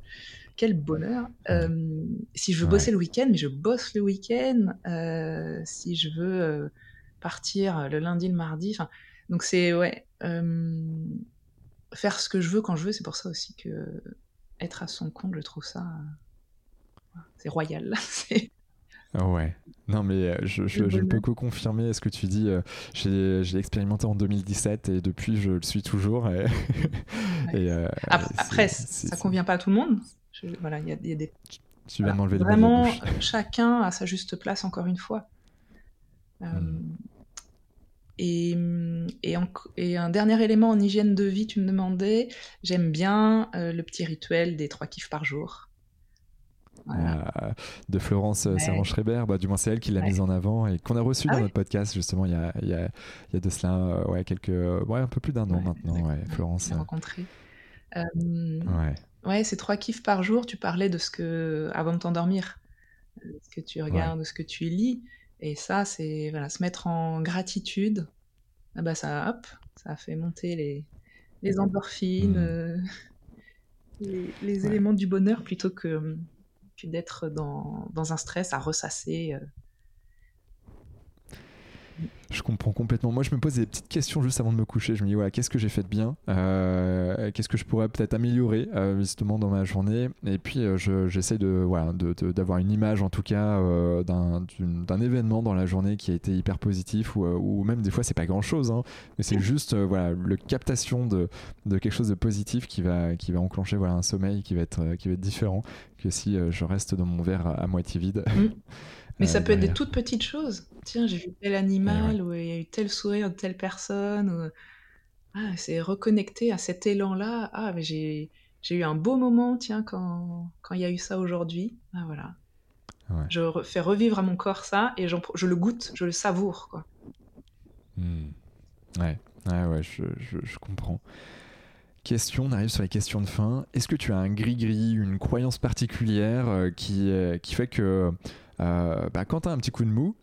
Quel bonheur. Euh, si je veux bosser le week-end, mais je bosse le week-end. si je veux partir le lundi, le mardi. Donc c'est. Ouais. faire ce que je veux quand je veux, c'est pour ça aussi que être à son compte, je trouve ça. c'est royal. Ouais. Non, mais euh, je, ne peux que confirmer ce que tu dis. Euh, j'ai expérimenté en 2017 et depuis, je le suis toujours. Et, euh, après, ça convient pas à tout le monde. voilà, il y, a des. Tu vas m'enlever Vraiment, chacun a sa juste place, encore une fois. Hmm. Et, et, et, un dernier élément en hygiène de vie, tu me demandais, j'aime bien le petit rituel des trois kiffs par jour. Euh, de Florence euh, ouais. schreiber bah, du moins c'est elle qui l'a mise en avant et qu'on a reçu ah dans notre podcast justement il y a, il y a, il y a de cela euh, ouais, quelques, ouais, un peu plus d'un an maintenant, Florence. rencontré. ouais. ouais, c'est trois kiffs par jour. Tu parlais de ce que, avant de t'endormir, ce que tu regardes, ce que tu lis. Et ça, c'est voilà, se mettre en gratitude. Ah bah ça, hop, ça fait monter les, les endorphines, mmh. les, les éléments du bonheur plutôt que d'être dans, un stress à ressasser. Euh. Je comprends complètement. Moi, je me pose des petites questions juste avant de me coucher. Je me dis, voilà, qu'est-ce que j'ai fait de bien euh, Qu'est-ce que je pourrais peut-être améliorer euh, justement dans ma journée Et puis, j'essaie de, voilà, d'avoir une image, en tout cas, d'un événement dans la journée qui a été hyper positif, ou, ou même des fois, c'est pas grand-chose, hein, mais c'est juste voilà, le captation de, de, quelque chose de positif qui va, qui va enclencher voilà, un sommeil qui va être, qui va être différent que si euh, je reste dans mon verre à, moitié vide. Mm. Mais ça euh, peut être des toutes petites choses. Tiens, j'ai vu tel animal, ou il y a eu tel sourire de telle personne. Ah, c'est reconnecté à cet élan-là. Ah, mais j'ai, j'ai eu un beau moment, tiens, quand, quand il y a eu ça aujourd'hui. Ah, voilà. Je fais revivre à mon corps ça et je le goûte, je le savoure. Quoi. Hmm. Ouais, ouais, ouais je, je, je comprends. Question, on arrive sur les questions de fin. Est-ce que tu as un gris-gris, une croyance particulière euh, qui, euh, qui fait que euh, bah, quand tu as un petit coup de mou,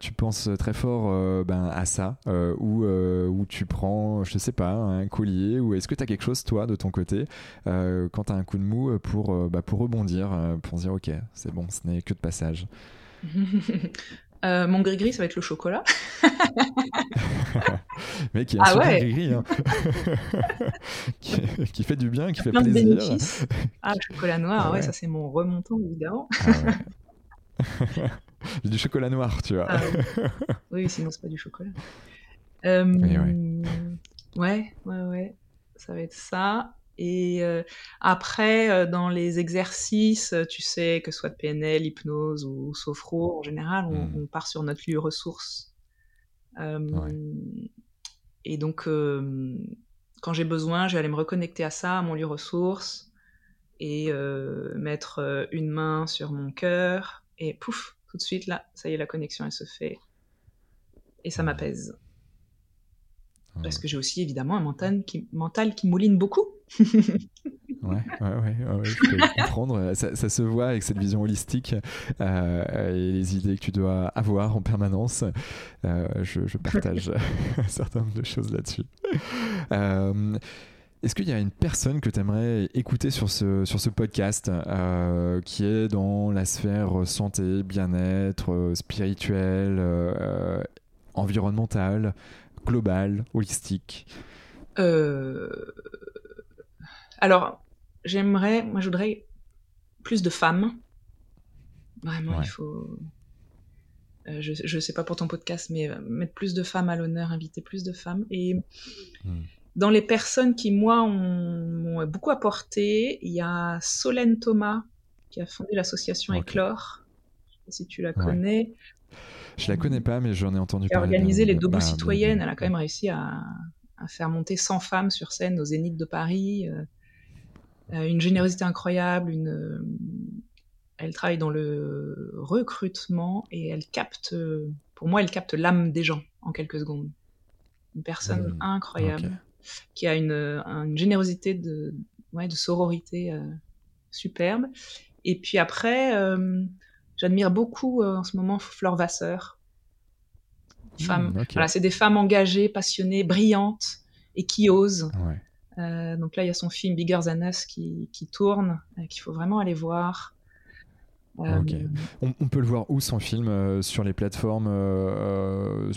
tu penses très fort ben, à ça, ou, tu prends, je sais pas, un collier, ou est-ce que tu as quelque chose, toi, de ton côté, quand tu as un coup de mou, pour, bah, pour rebondir, pour dire, ok, c'est bon, ce n'est que de passage Euh, mon gris-gris, ça va être le chocolat. Il y a un ah super gris-gris. Hein. qui, fait du bien, qui fait plaisir. Ah, le chocolat noir, ah ouais. ça c'est mon remontant, évidemment. Ah du chocolat noir, tu vois. oui, sinon c'est pas du chocolat. ouais. ouais, ouais, ouais. Ça va être ça. Et euh, après, euh, dans les exercices, euh, tu sais, que ce soit de PNL, hypnose ou sophro, en général, on, mmh. part sur notre lieu ressource. Et donc, quand j'ai besoin, je vais aller me reconnecter à ça, à mon lieu ressource, et mettre une main sur mon cœur, et pouf, tout de suite, là, ça y est, la connexion, elle se fait. Et ça m'apaise. Parce que j'ai aussi évidemment un mental qui, mental qui mouline beaucoup. ouais, ouais, ouais, je peux comprendre. Ça, se voit avec cette vision holistique euh, et les idées que tu dois avoir en permanence. Euh, je, partage un certain nombre de choses là-dessus. Euh, est-ce qu'il y a une personne que tu aimerais écouter sur ce, sur ce podcast qui est dans la sphère santé, bien-être, spirituel, environnemental global, holistique? Euh, Alors, j'aimerais, moi je voudrais plus de femmes. Vraiment, il faut. Euh, je ne sais pas pour ton podcast, mais euh, mettre plus de femmes à l'honneur, inviter plus de femmes. Et hmm. Dans les personnes qui, moi, m'ont beaucoup apporté, il y a Solène Thomas, qui a fondé l'association Éclore. Je sais pas si tu la connais. Je la connais pas, mais j'en ai entendu parler. Elle a organisé les Debout citoyennes. Elle a quand même réussi à, faire monter 100 femmes sur scène au Zénith de Paris. Euh, euh, une générosité incroyable. Une, euh, elle travaille dans le recrutement et elle capte, pour moi, elle capte l'âme des gens en quelques secondes. Une personne hmm, incroyable qui a une, une générosité de, ouais, de sororité superbe. Et puis après, J'admire beaucoup euh, en ce moment Flore Vasseur. Femme, hmm, voilà, c'est des femmes engagées, passionnées, brillantes et qui osent. Euh, donc là, il y a son film Bigger Than Us qui, qui tourne, euh, qu'il faut vraiment aller voir. On, peut le voir où son film Sur les plateformes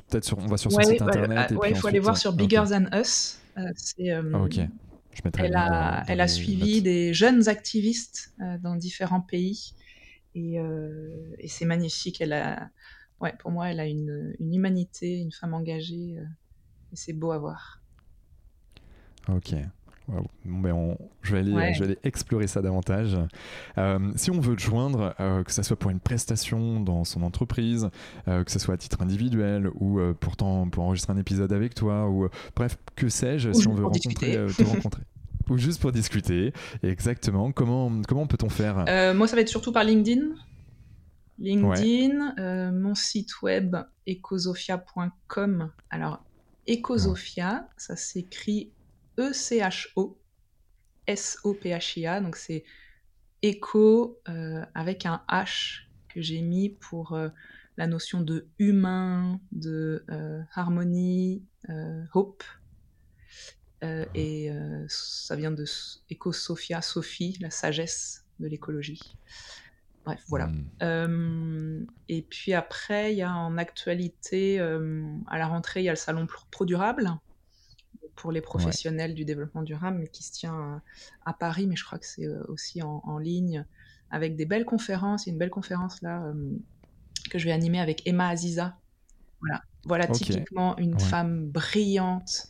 Peut-être sur, on va sur son site internet. il faut aller voir sur Bigger Than Us. Ok. Je elle a, elle a suivi des jeunes activistes dans différents pays euh, et, c'est magnifique. Elle a, ouais, pour moi, elle a une, humanité, une femme engagée. Euh, et c'est beau à voir. Ok. Ben je, vais aller, je, vais aller, explorer ça davantage. Euh, si on veut te joindre, que ce soit pour une prestation dans son entreprise, que ce soit à titre individuel ou pourtant pour enregistrer un épisode avec toi, ou bref, que sais-je, si on veut rencontrer, te rencontrer. ou juste pour discuter. exactement, comment, comment peut-on faire? Euh, Moi, ça va être surtout par LinkedIn. LinkedIn, euh, mon site web ecosofia.com. Alors, Ecosofia, ça s'écrit E-C-H-O S-O-P-H-I-A. Donc, c'est éco euh, avec un H que j'ai mis pour la notion de humain, de harmonie, hope. Euh, et euh, ça vient de Eco-Sophia, Sophie, la sagesse de l'écologie. Bref, voilà. Hmm. Euh, et puis après, il y a en actualité, à la rentrée, il y a le salon Pro Durable pour les professionnels du développement durable, qui se tient à, Paris, mais je crois que c'est aussi en, ligne, avec des belles conférences. Il y a une belle conférence là que je vais animer avec Emma Aziza. Voilà, voilà typiquement une femme brillante,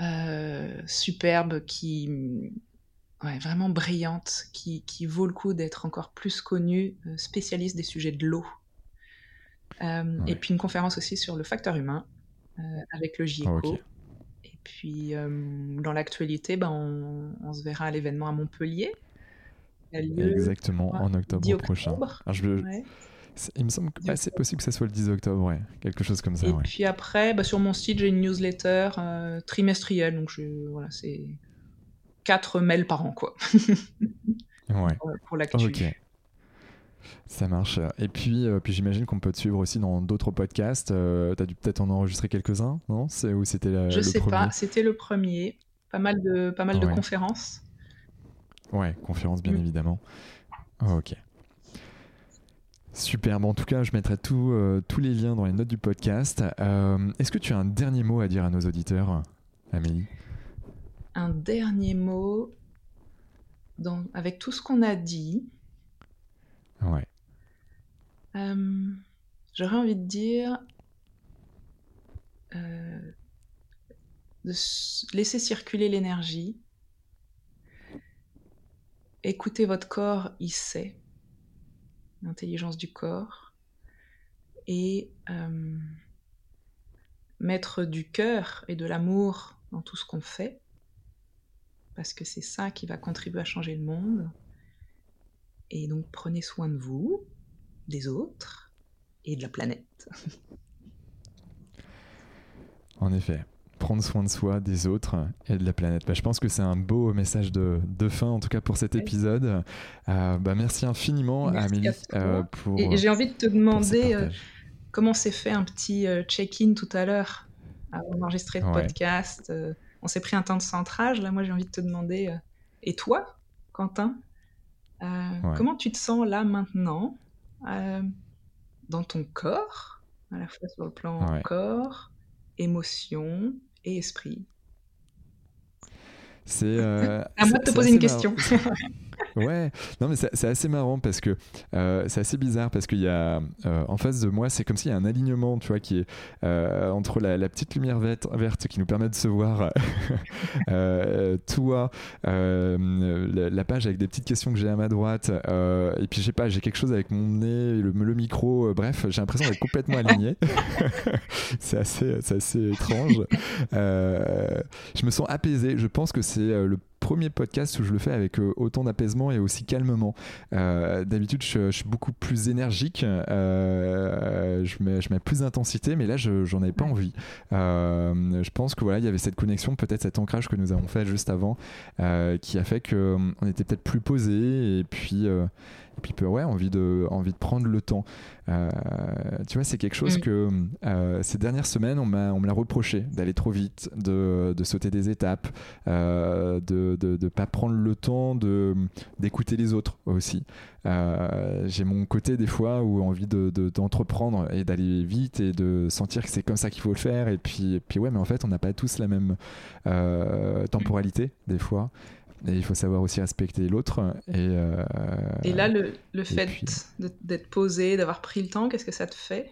euh, superbe, qui ouais, vraiment brillante, qui, qui, vaut le coup d'être encore plus connue, euh, spécialiste des sujets de l'eau. Euh, et puis une conférence aussi sur le facteur humain avec le GIECO. Puis dans l'actualité, ben, on, se verra à l'événement à Montpellier. Exactement, en octobre prochain. je, il me semble que c'est possible que ça soit le 10 octobre, ouais. quelque chose comme ça. Et puis après, bah, sur mon site, j'ai une newsletter euh, trimestrielle, donc je, voilà, c'est 4 mails par an, quoi. ouais. Pour l'actu. Ok. Ça marche. Et puis, euh, puis j'imagine qu'on peut te suivre aussi dans d'autres podcasts. Euh, tu as dû peut-être en enregistrer quelques-uns, non? C'est où c'était Je le sais pas. C'était le premier. Pas mal de, pas mal de conférences. Ouais, conférences bien mm. évidemment. ok. Super, bon, en tout cas, je mettrai tous les liens dans les notes du podcast. Est-ce que tu as un dernier mot à dire à nos auditeurs, Amélie? Un dernier mot dans, avec tout ce qu'on a dit. Ouais. J'aurais envie de dire de laisser circuler l'énergie. Écoutez votre corps, il sait. L'intelligence du corps. Et euh, mettre du cœur et de l'amour dans tout ce qu'on fait. Parce que c'est ça qui va contribuer à changer le monde. Et donc prenez soin de vous, des autres et de la planète. En effet prendre soin de soi, des autres et de la planète. Bah, je pense que c'est un beau message de, de, fin, en tout cas pour cet épisode. Euh, bah, merci infiniment, Amélie. Euh, pour, et j'ai envie de te demander euh, comment s'est fait un petit check-in tout à l'heure avant d'enregistrer le podcast. on s'est pris un temps de centrage. Là, moi, j'ai envie de te demander, et toi, Quentin, comment tu te sens là maintenant dans ton corps, à la fois sur le plan corps, émotion, et esprit? C'est euh, à moi de te poser une question. Ouais, non mais c'est assez marrant parce que euh, c'est assez bizarre parce qu'il y a euh, en face de moi, c'est comme s'il y a un alignement, tu vois, qui est euh, entre la, petite lumière verte, qui nous permet de se voir, toi, la, page avec des petites questions que j'ai à ma droite, et puis je pas, j'ai quelque chose avec mon nez, le, le micro, bref, j'ai l'impression d'être complètement aligné. c'est assez, assez étrange. je me sens apaisé. Je pense que c'est le premier podcast où je le fais avec euh, autant d'apaisement et aussi calmement. Euh, d'habitude, je, suis beaucoup plus énergique, euh, je, mets, je mets plus d'intensité, mais là, je j'en avais pas envie. je pense que voilà, il y avait cette connexion, peut-être cet ancrage que nous avons fait juste avant, qui a fait qu'on était peut-être plus posé et puis et puis ouais, envie de, envie de prendre le temps. Euh, tu vois, c'est quelque chose mm. que euh, ces dernières semaines, on, on me l'a reproché d'aller trop vite, de, de, sauter des étapes, euh, de ne pas prendre le temps d'écouter les autres aussi. J'ai mon côté des fois où envie d'entreprendre de, et d'aller vite et de sentir que c'est comme ça qu'il faut le faire. Et puis, et puis ouais, mais en fait, on n'a pas tous la même temporalité des fois. Et il faut savoir aussi respecter l'autre. Et, euh, et là, le, le fait d'être posé, d'avoir pris le temps, qu'est-ce que ça te fait?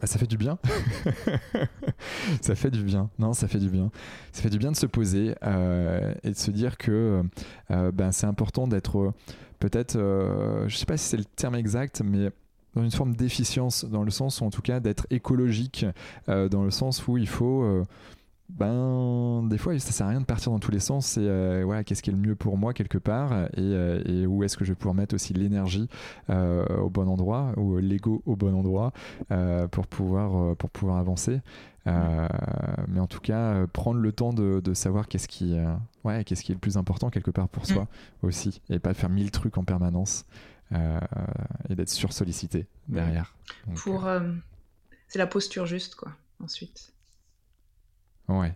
Bah, ça fait du bien. ça fait du bien. Non, ça fait du bien. Ça fait du bien de se poser euh, et de se dire que euh, ben, c'est important d'être peut-être, je sais pas si c'est le terme exact, mais dans une forme d'efficience, dans le sens, en tout cas, d'être écologique, dans le sens où il faut ben des fois ça sert à rien de partir dans tous les sens c'est euh, voilà qu'est-ce qui est le mieux pour moi quelque part et, euh, et où est-ce que je vais pouvoir mettre aussi l'énergie euh, au bon endroit ou l'ego au bon endroit pour pouvoir pour pouvoir avancer. Mais en tout cas prendre le temps de, de savoir qu'est-ce qui ouais qu'est-ce qui est le plus important quelque part pour soi mm. aussi et pas faire mille trucs en permanence et d'être sursollicité derrière. Pour c'est la posture juste quoi ensuite Ouais.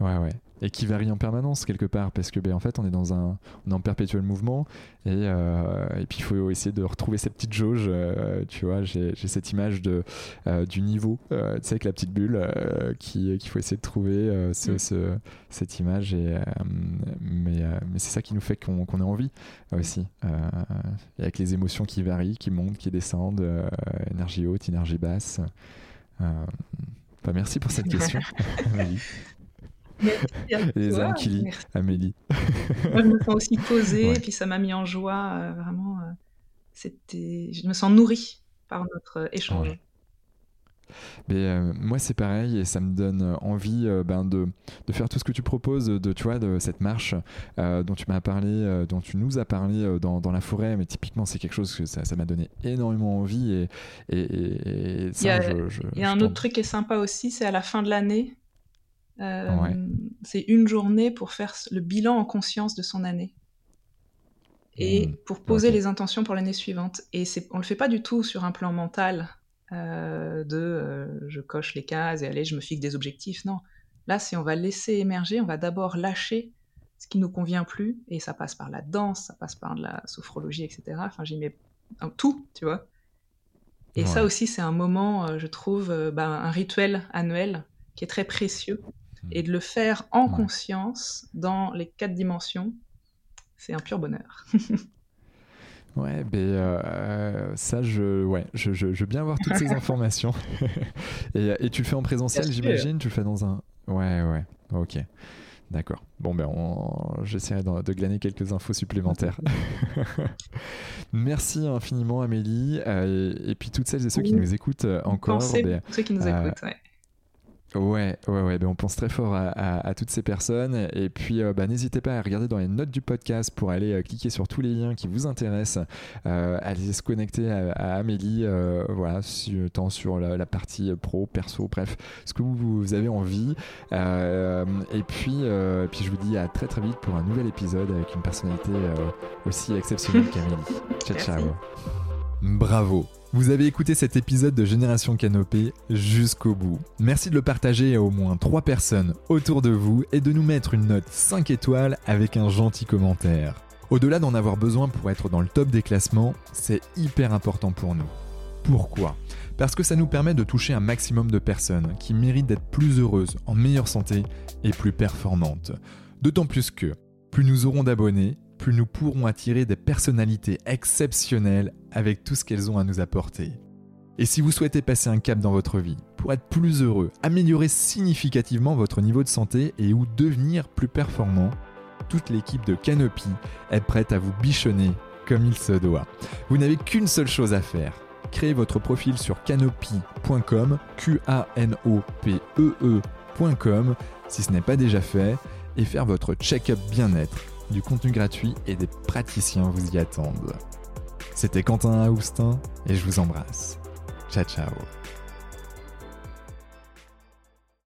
Ouais, ouais. Et qui varie en permanence quelque part, parce que ben, en fait, on est dans un, on est en perpétuel mouvement, et, euh, et puis il faut essayer de retrouver cette petite jauge. Euh, tu vois, j'ai cette image de, euh, du niveau, tu sais, avec la petite bulle, qu'il faut essayer de trouver ce, mm. ce, cette image. Et, mais mais c'est ça qui nous fait qu'on qu ait envie aussi. et avec les émotions qui varient, qui montent, qui descendent, énergie haute, énergie basse. Bah, merci pour cette question, Amélie. Les âmes qui Amélie. Moi, je me sens aussi posée, et puis ça m'a mis en joie, euh, vraiment. Euh, c'était, je me sens nourrie par notre échange. Mais euh, moi, c'est pareil et ça me donne envie euh, ben, de, de, faire tout ce que tu proposes, de, tu vois, de cette marche euh, dont tu m'as parlé, dont tu nous as parlé dans, dans, la forêt. Mais typiquement, c'est quelque chose que ça m'a donné énormément envie. Et, et, il y a, il y a un autre truc qui est sympa aussi, c'est à la fin de l'année. C'est une journée pour faire le bilan en conscience de son année et mmh. pour poser les intentions pour l'année suivante. Et on le fait pas du tout sur un plan mental. Euh, de euh, je coche les cases et allez, je me fixe des objectifs. Non. Là, si on va laisser émerger, on va d'abord lâcher ce qui nous convient plus, et ça passe par la danse, ça passe par de la sophrologie, etc. Enfin, j'y mets tout, tu vois. Et ça aussi, c'est un moment, euh, je trouve, bah, un rituel annuel qui est très précieux. Mmh. Et de le faire en conscience, dans les quatre dimensions, c'est un pur bonheur. Ouais, ben euh, ça, je, ouais, je, je, veux bien avoir toutes ces informations. et, et, tu le fais en présentiel, j'imagine Tu le fais dans un. Ouais, ouais, ok. D'accord. Bon, ben, j'essaierai de, glaner quelques infos supplémentaires. Merci infiniment, Amélie. Euh, et, puis, toutes celles et ceux qui nous écoutent euh, encore. Pensez, ben, ceux qui nous écoutent, ouais. Ouais, ouais, ouais. Ben on pense très fort à, toutes ces personnes. Et puis, euh, bah, n'hésitez pas à regarder dans les notes du podcast pour aller euh, cliquer sur tous les liens qui vous intéressent. Euh, aller se connecter à, Amélie, voilà, tant sur la, partie pro, perso, bref, ce que vous, avez envie. et puis, puis, je vous dis à très très vite pour un nouvel épisode avec une personnalité aussi exceptionnelle qu'Amélie. Ciao, ciao. Bravo. Vous avez écouté cet épisode de Génération Canopée jusqu'au bout. Merci de le partager à au moins 3 personnes autour de vous et de nous mettre une note 5 étoiles avec un gentil commentaire. Au-delà d'en avoir besoin pour être dans le top des classements, c'est hyper important pour nous. Pourquoi? Parce que ça nous permet de toucher un maximum de personnes qui méritent d'être plus heureuses, en meilleure santé et plus performantes. D'autant plus que, plus nous aurons d'abonnés, plus nous pourrons attirer des personnalités exceptionnelles avec tout ce qu'elles ont à nous apporter. Et si vous souhaitez passer un cap dans votre vie, pour être plus heureux, améliorer significativement votre niveau de santé et ou devenir plus performant, toute l'équipe de Canopy est prête à vous bichonner comme il se doit. Vous n'avez qu'une seule chose à faire. Créez votre profil sur canopy.com, Q A N O P E E.com si ce n'est pas déjà fait et faire votre check-up bien-être du contenu gratuit et des praticiens vous y attendent. C'était Quentin Aoustin et je vous embrasse. Ciao ciao